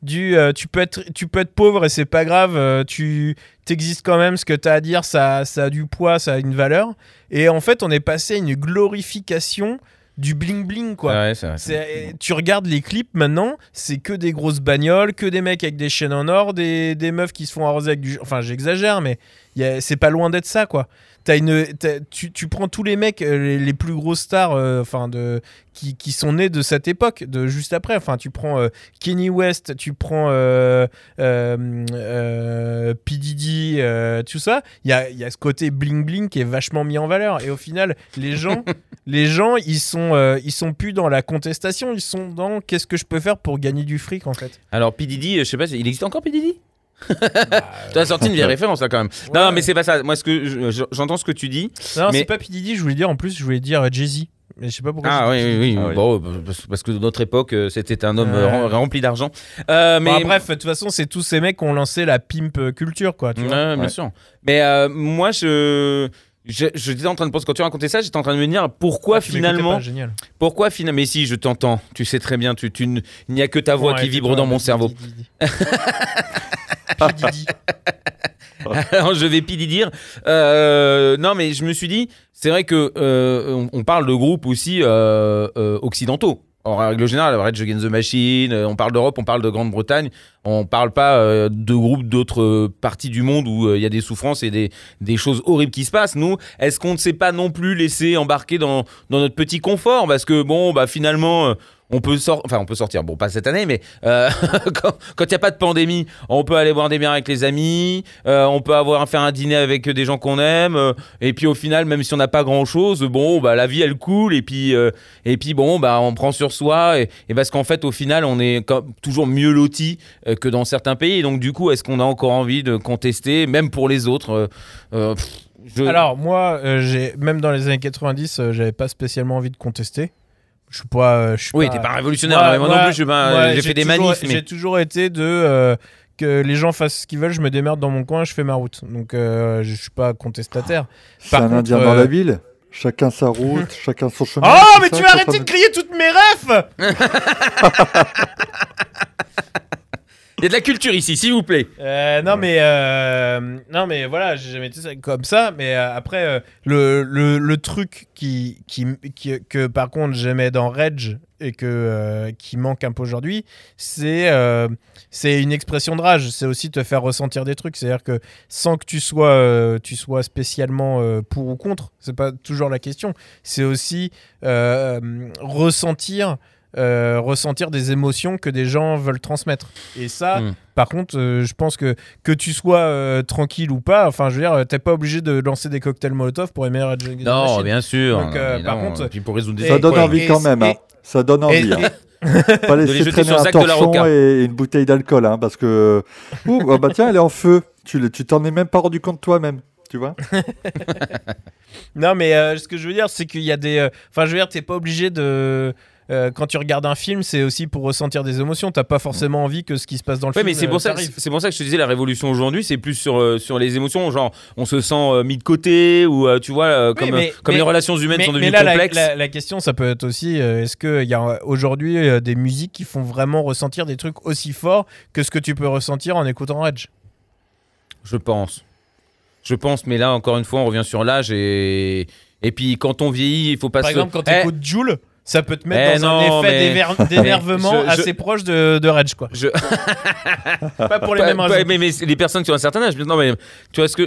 du euh, tu peux être tu peux être pauvre et c'est pas grave euh, tu t'existes quand même ce que tu as à dire ça, ça a du poids ça a une valeur et en fait on est passé à une glorification du bling bling quoi Ouais, c'est- tu regardes les clips maintenant, c'est que des grosses bagnoles, que des mecs avec des chaînes en or, des, des meufs qui se font arroser avec du. Enfin, j'exagère, mais a- c'est pas loin d'être ça, quoi. T'as une, t'as- tu, tu prends tous les mecs, euh, les, les plus grosses stars, euh, enfin de, qui, qui sont nés de cette époque, de juste après. Enfin, tu prends euh, Kenny West, tu prends euh, euh, euh, P Diddy, euh, tout ça. Il y a, il y a ce côté bling bling qui est vachement mis en valeur. Et au final, les gens, les gens, ils sont, euh, ils sont plus dans la contestation, ils sont dans qu'est-ce que je peux faire pour gagner du fric en fait? Alors, P. Diddy, je sais pas, il existe encore P. Diddy? Tu as sorti une vieille référence là quand même. Non, Ouais. non, mais c'est pas ça. Moi, ce que je- je- j'entends ce que tu dis. Non, Mais- c'est pas P Diddy, je voulais dire en plus, je voulais dire euh, Jay-Z. Mais je sais pas pourquoi. Ah oui, oui. Ah oui. Bon, parce, parce que de notre époque, euh, c'était un homme euh, rempli d'argent. Euh, mais Bon, bref, de toute façon, c'est tous ces mecs qui ont lancé la pimp euh, culture, quoi. Tu Ouais, bien Ouais. sûr. Mais euh, moi, je, je, j'étais en train de penser quand tu racontais ça, j'étais en train de me dire pourquoi Ah, finalement, pas, génial. pourquoi finalement, mais si je t'entends, tu sais très bien, tu, tu il n'y a que ta voix qui vibre dans mon cerveau. Alors je vais pidi dire. Euh, non, mais je me suis dit, c'est vrai que euh, on, on parle de groupes aussi euh, euh, occidentaux. En règle générale, Rage Against the Machine, euh, on parle d'Europe, on parle de Grande-Bretagne, on parle pas euh, de groupes d'autres euh, parties du monde où il y a des souffrances et des, des choses horribles qui se passent. Nous, est-ce qu'on ne s'est pas non plus laissé embarquer dans, dans notre petit confort? Parce que bon, bah finalement, on peut sortir, enfin on peut sortir, bon pas cette année, mais euh, quand il n'y a pas de pandémie, on peut aller boire des bières avec les amis, euh, on peut avoir faire un dîner avec des gens qu'on aime, euh, et puis au final, même si on n'a pas grand chose, bon bah la vie elle coule, et puis et puis bon bah on prend sur soi, et, parce qu'en fait au final on est toujours mieux loti que dans certains pays, donc du coup est-ce qu'on a encore envie de contester, même pour les autres Alors, moi, même dans les années 90, euh, j'avais pas spécialement envie de contester. Je suis pas. euh, je suis oui pas- t'es pas révolutionnaire, Moi- mais moi, moi- non plus j'ai fait des toujours- manifs, mais J'ai toujours été de. euh, que les gens fassent ce qu'ils veulent, je me démerde dans mon coin, je fais ma route. Donc euh, je suis pas contestataire. C'est un contre, Indien dans euh, la ville. Chacun sa route, chacun son chemin. Oh, mais ça tu arrêter train de crier toutes mes refs il y a de la culture ici, s'il vous plaît. Euh, non mais euh, non mais voilà j'ai jamais été ça- comme ça mais euh, après le, le, truc qui, qui, qui- que par contre j'aimais dans Rage et que qui manque un peu aujourd'hui c'est une expression de rage. C'est aussi te faire ressentir des trucs. C'est à dire que sans que tu sois tu sois spécialement pour ou contre c'est pas toujours la question. C'est aussi ressentir euh, ressentir des émotions que des gens veulent transmettre et ça Mm. par contre, euh, je pense que que tu sois euh, tranquille ou pas, enfin, je veux dire, t'es pas obligé de lancer des cocktails Molotov pour aimer Rage Against the Non, Machine. bien sûr. Donc, euh, Mais par non, contre- puis pour résoudre des Et- Ça donne envie quand même. hein. Ça donne envie. Et- hein. Pas les laisser jeter traîner un de la torchon et une bouteille d'alcool, hein, parce que Ouh, ah bah tiens, elle est en feu. Tu t'en es même pas rendu compte toi-même, tu vois Non, mais euh, ce que je veux dire, c'est qu'il y a des. euh, Enfin, je veux dire, t'es pas obligé de. Euh, quand tu regardes un film, c'est aussi pour ressentir des émotions. T'as pas forcément envie que ce qui se passe dans le Ouais, film. mais c'est euh, pour, ça, t'arrive. c'est pour ça que je te disais la révolution aujourd'hui, c'est plus sur, euh, sur les émotions, genre on se sent euh, mis de côté ou euh, tu vois, euh, Oui, comme, mais- euh, comme mais- les relations humaines mais, sont devenues là, la, complexes. la- la question, ça peut être aussi euh, est-ce qu'il y a aujourd'hui euh, des musiques qui font vraiment ressentir des trucs aussi forts que ce que tu peux ressentir en écoutant Edge? Je pense. Je pense, mais là, encore une fois, on revient sur l'âge et. Et puis, quand on vieillit, il faut pas Par se. exemple, quand tu Eh, écoutes Joule, ça peut te mettre Eh dans non, un effet mais- d'énervement je- assez proche de, de Rage, quoi. Je- Pas pour les Pas- mêmes pas- raisons. mais, mais les personnes qui ont un certain âge, non mais tu vois ce que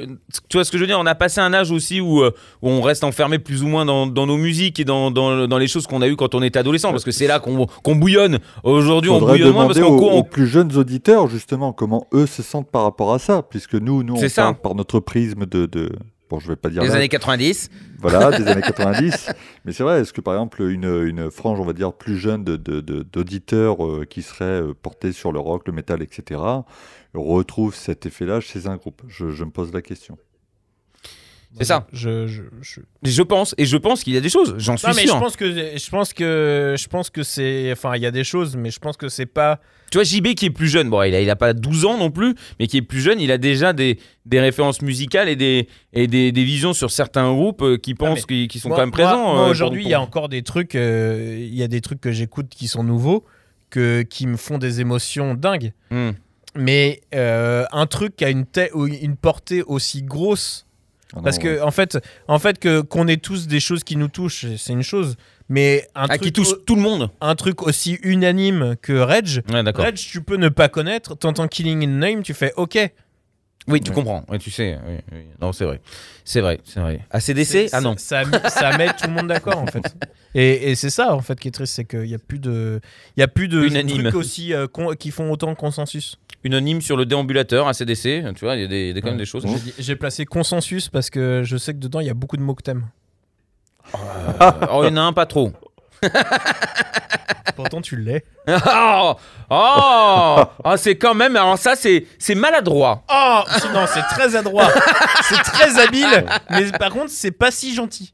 tu vois ce que je veux dire. On a passé un âge aussi où, euh, où on reste enfermé plus ou moins dans, dans nos musiques et dans, dans, dans les choses qu'on a eues quand on était adolescent, parce que c'est là qu'on qu'on bouillonne. Aujourd'hui, on bouillonne moins parce qu'en aux, aux plus jeunes auditeurs, justement, comment eux se sentent par rapport à ça. Puisque nous, nous on parle par notre prisme de. de... Bon, je vais pas dire l'âge, années 90. voilà, des années 90. Mais c'est vrai, est-ce que par exemple, une, une frange, on va dire, plus jeune de- de- de- d'auditeurs euh, qui seraient euh, portés sur le rock, le métal, etc., retrouve cet effet-là chez un groupe? Je, je me pose la question. C'est ça. Je, je, je- Je pense et je pense qu'il y a des choses. J'en suis Non, mais sûr. je pense que je pense que je pense que c'est enfin il y a des choses mais je pense que c'est pas Tu vois, JB qui est plus jeune, bon, il a, il a pas 12 ans non plus, mais qui est plus jeune, il a déjà des, des références musicales et des, et des, des visions sur certains groupes euh, qui pensent mais qu'ils qui sont Moi- quand même présents. moi, euh, aujourd'hui, pour- il y a encore des trucs, euh, il y a des trucs que j'écoute qui sont nouveaux, que, qui me font des émotions dingues. Hmm. Mais euh, un truc qui a une portée aussi grosse, Ah parce que en fait, en fait que qu'on ait tous des choses qui nous touchent, c'est une chose. Mais un, Ah, truc, qui touche tout le monde. un truc aussi unanime que Reg, Ouais. Reg, tu peux ne pas connaître, t'entends Killing in Name, tu fais OK. Oui, tu Ouais. comprends. Ouais, tu sais. oui, oui. Non, c'est vrai. C'est vrai, c'est vrai. ACDC Ah non. Ça, ça, met tout le monde d'accord en fait. Et, et c'est ça en fait qui est triste, c'est qu'il n'y a plus de, il y a plus de Unanime. trucs aussi euh, con- qui font autant de consensus. Unanime sur le déambulateur, ACDC. Tu vois, il y a des, des- quand même des choses. J'ai placé consensus parce que je sais que dedans il y a beaucoup de mots que t'aimes. oh, il y en a un pas trop. Pourtant tu l'es. oh, oh, oh, c'est quand même. Alors, ça, c'est c'est maladroit. Oh non, c'est très adroit, c'est très habile, mais par contre c'est pas si gentil.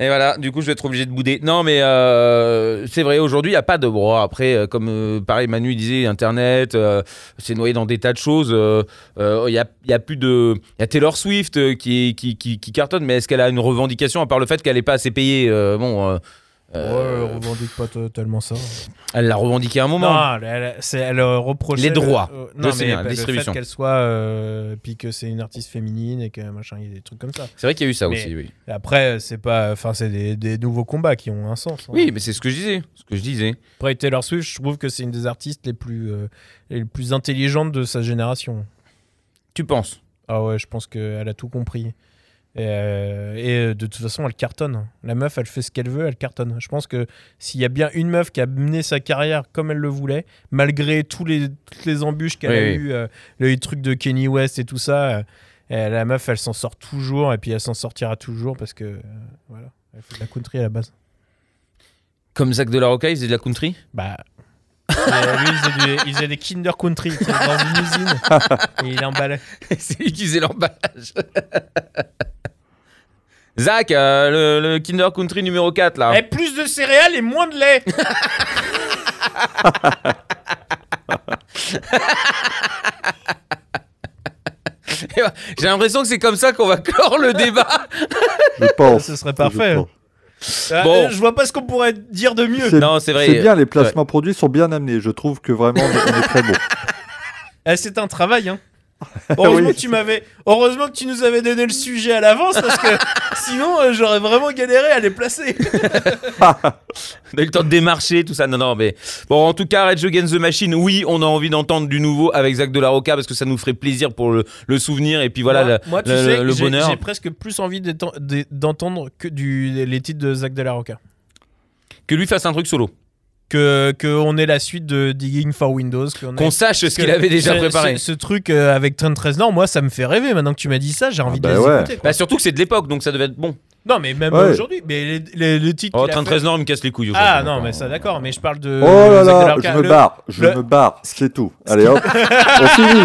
Et voilà, du coup, je vais être obligé de bouder. Non, mais euh, c'est vrai, aujourd'hui, il n'y a pas de bras. Après, euh, comme euh, pareil, Manu il disait, Internet, euh, c'est noyé dans des tas de choses. euh, euh, Il y, a, il a plus de. Il y a Taylor Swift qui, qui, qui, cartonne, mais est-ce qu'elle a une revendication à part le fait qu'elle n'est pas assez payée Bon, euh, Ouais, revendique pas totalement ça. elle l'a revendiqué à un moment. Non, elle, elle- c'est- elle euh, reprochait Les droits. le- euh, non, mais bien, le fait distribution. qu'elle soit, euh, puis que c'est une artiste féminine et que machin, il y a des trucs comme ça. C'est vrai qu'il y a eu ça Mais- aussi, oui. Après, c'est pas, enfin, c'est des, des nouveaux combats qui ont un sens. hein. Oui, mais c'est ce que je disais. Ce que je disais. Après Taylor Swift, je trouve que c'est une des artistes les plus, euh, les plus intelligentes de sa génération. Tu penses? Ah ouais, je pense qu'elle a tout compris. Et, euh, et, euh, de toute façon, elle cartonne. La meuf, elle fait ce qu'elle veut, elle cartonne. Je pense que s'il y a bien une meuf qui a mené sa carrière comme elle le voulait, malgré tous les, toutes les embûches qu'elle Oui, a oui. eues, euh, le truc de Kenny West et tout ça, euh, la meuf, elle s'en sort toujours et puis elle s'en sortira toujours parce que, voilà, elle fait de la country à la base. Comme Zach de la Roca, il faisait de la country? Bah. lui, il faisait, du- il faisait des Kinder Country dans une usine et il emballait. C'est lui qui faisait l'emballage. Zach, euh, le, le Kinder Country numéro 4, là. Et plus de céréales et moins de lait. J'ai l'impression que c'est comme ça qu'on va clore le débat. Je pense. Ce serait parfait. Euh, Bon. Je vois pas ce qu'on pourrait dire de mieux. C'est- Non, c'est vrai. C'est bien, les placements produits sont bien amenés. Je trouve que vraiment, on est, on est très bon. Eh, c'est un travail, hein. Heureusement, Oui. que tu m'avais... Heureusement que tu nous avais donné le sujet à l'avance parce que sinon euh, j'aurais vraiment galéré à les placer. On a eu le temps de démarcher, tout ça. Non, non, mais bon, en tout cas, Rage Against the Machine, oui, on a envie d'entendre du nouveau avec Zach de la Roca parce que ça nous ferait plaisir pour le, le souvenir et puis voilà moi, le, moi, tu le- sais, le j'ai- bonheur. J'ai presque plus envie d'entendre que du, les titres de Zach De La Rocca. Que lui fasse un truc solo. Que, que on ait la suite de Digging for Windows. qu'on ait- Qu'on sache ce qu'il avait déjà préparé. Ce, ce truc euh, avec Trent Reznor, moi, ça me fait rêver. Maintenant que tu m'as dit ça, j'ai envie bah de les ouais. écouter. quoi. Bah, surtout que c'est de l'époque, donc ça devait être bon. Non, mais même Ouais. aujourd'hui. Mais les, les, les titres. Oh, qu'il a Trent fait- Reznor il me casse les couilles. Ah non, mais ça d'accord. Mais je parle de. Oh là là, je me Le- barre, je le- me barre, c'est tout. Allez hop, on finit.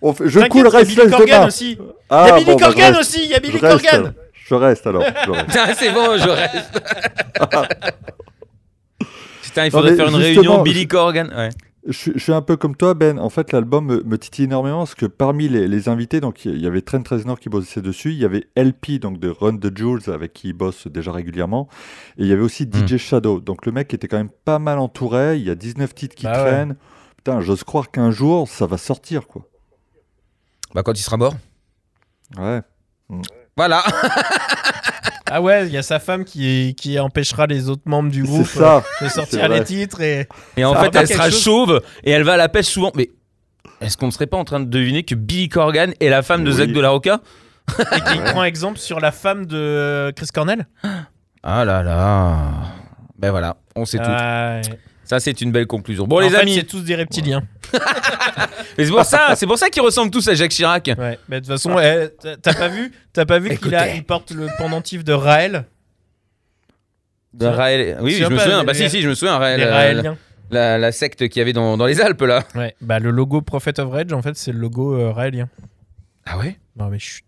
On fait- Je coule il y a Restless Billy Corgan aussi. Il y Ah, a Billy bon, bah, je Corgan reste. aussi. Il y a Billy Je reste, Corgan. alors. Je reste alors. reste. Ah, c'est bon, je reste. Putain, il faudrait faire une justement, réunion Billy Corgan. Ouais. Je, suis- je suis un peu comme toi, Ben. En fait, l'album me, me titille énormément parce que parmi les, les invités, donc il y avait Trent Reznor qui bossait dessus, il y avait LP donc de Run the Jewels avec qui il bosse déjà régulièrement, et il y avait aussi Hmm. DJ Shadow. Donc le mec était quand même pas mal entouré. Il y a 19 titres qui Bah ouais. traînent. Putain, j'ose croire qu'un jour ça va sortir quoi. Bah, quand il sera mort. Ouais. Voilà. Ah ouais, il y a sa femme qui, qui empêchera les autres membres du groupe ça. euh, de sortir les titres et Et en Ça fait, elle sera chose chauve et elle va à la pêche souvent. Mais est-ce qu'on ne serait pas en train de deviner que Billy Corgan est la femme de Oui. Zach de la Rocca et qui prend exemple sur la femme de Chris Cornell? Ah là là. Ben voilà, on sait tout. Ah, ouais. Ça, c'est une belle conclusion. Bon, en les fait, amis, c'est tous des reptiliens. mais c'est pour ça, c'est pour ça qu'ils ressemblent tous à Jacques Chirac. Ouais. Mais de toute façon, eh, t'as- pas vu, t'as pas vu qu'il il porte le pendentif de Raël. De Raël. Oui, je me souviens. les- Bah si, si, je me souviens. Raël, Les euh, la, la secte qu'il y avait dans, dans les Alpes là. Ouais. Bah le logo Prophet of Rage, en fait, c'est le logo euh, raélien. Ah ouais? Non mais chut.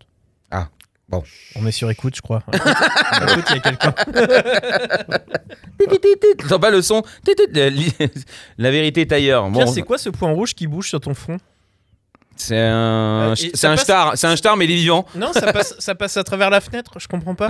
Bon. On est sur écoute, je crois. écoute, il y a quelqu'un. T'entends pas le son La, vérité est ailleurs. Bon, c'est quoi ce point rouge qui bouge sur ton front c'est un, Euh, c'est ça un passe- star, c'est un star mais il est vivant. Non, ça passe, ça passe à travers la fenêtre, je comprends pas.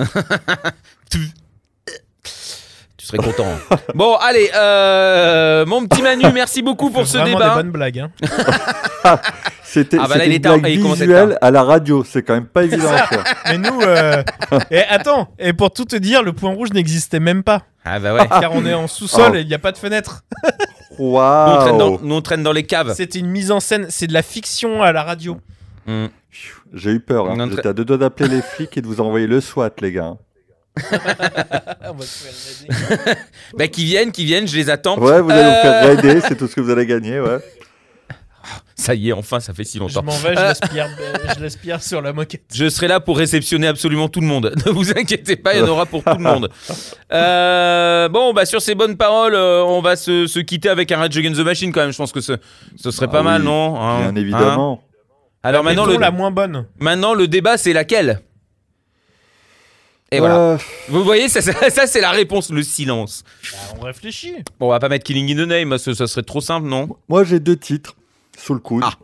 Serais content. bon, allez, euh, mon petit Manu, merci beaucoup pour ce débat. des bonnes blagues. Hein. C'était Ah bah là, c'était il une blague visuelle à la radio. C'est quand même pas évident. Mais nous, euh... et attends, et pour tout te dire, le point rouge n'existait même pas. Ah bah ouais. Car on est en sous-sol Oh. et il n'y a pas de fenêtre. Nous on, traîne dans, Waouh. nous, on traîne dans les caves. C'était une mise en scène, c'est de la fiction à la radio. Hmm. J'ai eu peur. hein. J'étais à deux doigts d'appeler les flics et de vous envoyer le SWAT, les gars. On va se faire raider. Bah qu'ils viennent, qu'ils viennent, je les attends. Ouais, vous allez vous faire Euh, raider, c'est tout ce que vous allez gagner, ouais. Ça y est, enfin, ça fait si Je longtemps. m'en vais, je Euh. l'aspire, euh, je l'aspire sur la moquette. Je serai là pour réceptionner absolument tout le monde. Ne vous inquiétez pas, il y en aura pour tout le monde. Euh, bon, bah sur ces bonnes paroles, euh, on va se, se quitter avec un Rage Against the Machine quand même. Je pense que ce, ce serait Ah pas mal, oui, non Hein Bien évidemment. Hein Alors maintenant le, la moins bonne. maintenant, le débat, c'est laquelle? Et voilà. Euh, Vous voyez, ça, ça, ça, c'est la réponse, le silence. Bah, on réfléchit. Bon, on va pas mettre Killing in the Name, ça, ça serait trop simple, non moi, j'ai deux titres sous le coude. Ah.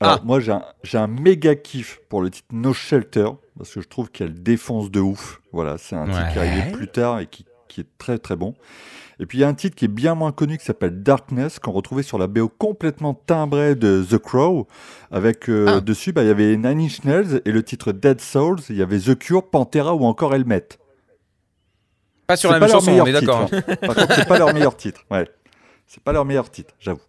Alors, Ah. moi, j'ai un, j'ai un méga kiff pour le titre No Shelter, parce que je trouve qu'elle défonce de ouf. Voilà, c'est un titre qui est arrivé plus tard et qui, qui est très très bon. Et puis, il y a un titre qui est bien moins connu qui s'appelle Darkness, qu'on retrouvait sur la BO complètement timbrée de The Crow. Avec euh, Ah. dessus, bah, il y avait Nine Inch Nails et le titre Dead Souls. Il y avait The Cure, Pantera ou encore Helmet. Pas sur la pas même chanson, on est d'accord. titre, hein. Par contre, c'est pas leur meilleur titre. Ouais. C'est pas leur meilleur titre, j'avoue.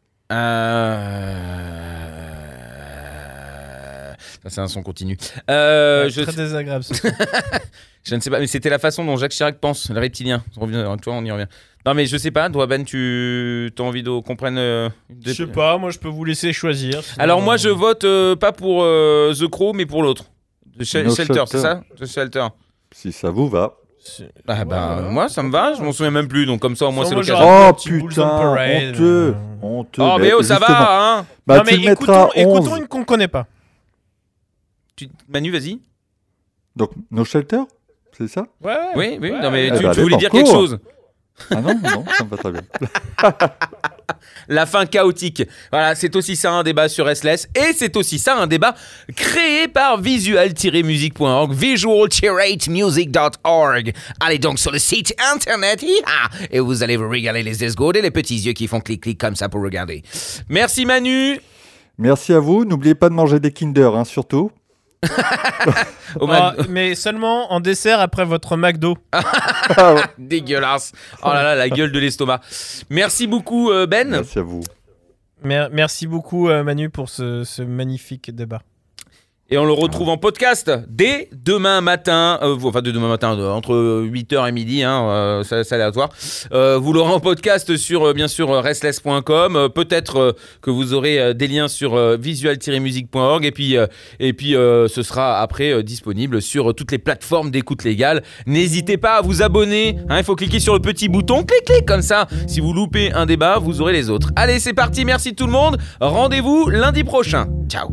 Euh... Ça, c'est un son continu. Euh, Ouais, je, Très désagréable. ce je ne sais pas, mais c'était la façon dont Jacques Chirac pense, le reptilien. On revient, toi, on y revient. Non, mais je sais pas, toi, Ben, tu as envie de qu'on prenne. euh, des- Je sais pas, moi je peux vous laisser choisir. sinon, Alors, moi, euh, je vote euh, pas pour euh, The Crow, mais pour l'autre. The No Shelter, c'est ça? The Shelter. Si ça vous va. Ah, bah, Ouais, ouais. moi, ça me va, je m'en souviens même plus, donc comme ça, au moins, c'est l'occasion. Oh putain, honteux, euh. honteux. Oh, mais oh, ça justement. va, hein Bah, non tu mais mettras écoutons, écoutons 11. une qu'on connaît pas. Tu- Manu, vas-y. Donc, No Shelter C'est ça? Ouais, ouais. Oui, oui, Ouais, non, mais ouais. tu, Eh bah, tu voulais dire quelque chose. Ah non, non, ça me va très bien. La fin chaotique. Voilà, c'est aussi ça un débat sur Restless. Et c'est aussi ça un débat créé par visual-music.org, visual-music.org. Allez donc sur le site internet, hi-ha, et vous allez vous régaler les esgourdes et les petits yeux qui font clic-clic comme ça pour regarder. Merci Manu. Merci à vous. N'oubliez pas de manger des Kinder, hein, surtout. Oh, Ah, mais seulement en dessert après votre McDo. Ah ouais. Dégueulasse. Oh là là, la gueule de l'estomac. Merci beaucoup euh, Ben. Merci à vous. Mer- merci beaucoup euh, Manu pour ce, ce magnifique débat. Et on le retrouve en podcast dès demain matin, euh, enfin dès demain matin, euh, entre 8h et midi, hein, euh, ça- c'est aléatoire. Euh, vous l'aurez en podcast sur, bien sûr, restless.com. Peut-être que vous aurez des liens sur visual-music.org. Et puis, et puis ce sera après disponible sur toutes les plateformes d'écoute légale. N'hésitez pas à vous abonner. hein, Il faut cliquer sur le petit bouton, clic, clic, comme ça. Si vous loupez un débat, vous aurez les autres. Allez, c'est parti. Merci tout le monde. Rendez-vous lundi prochain. Ciao.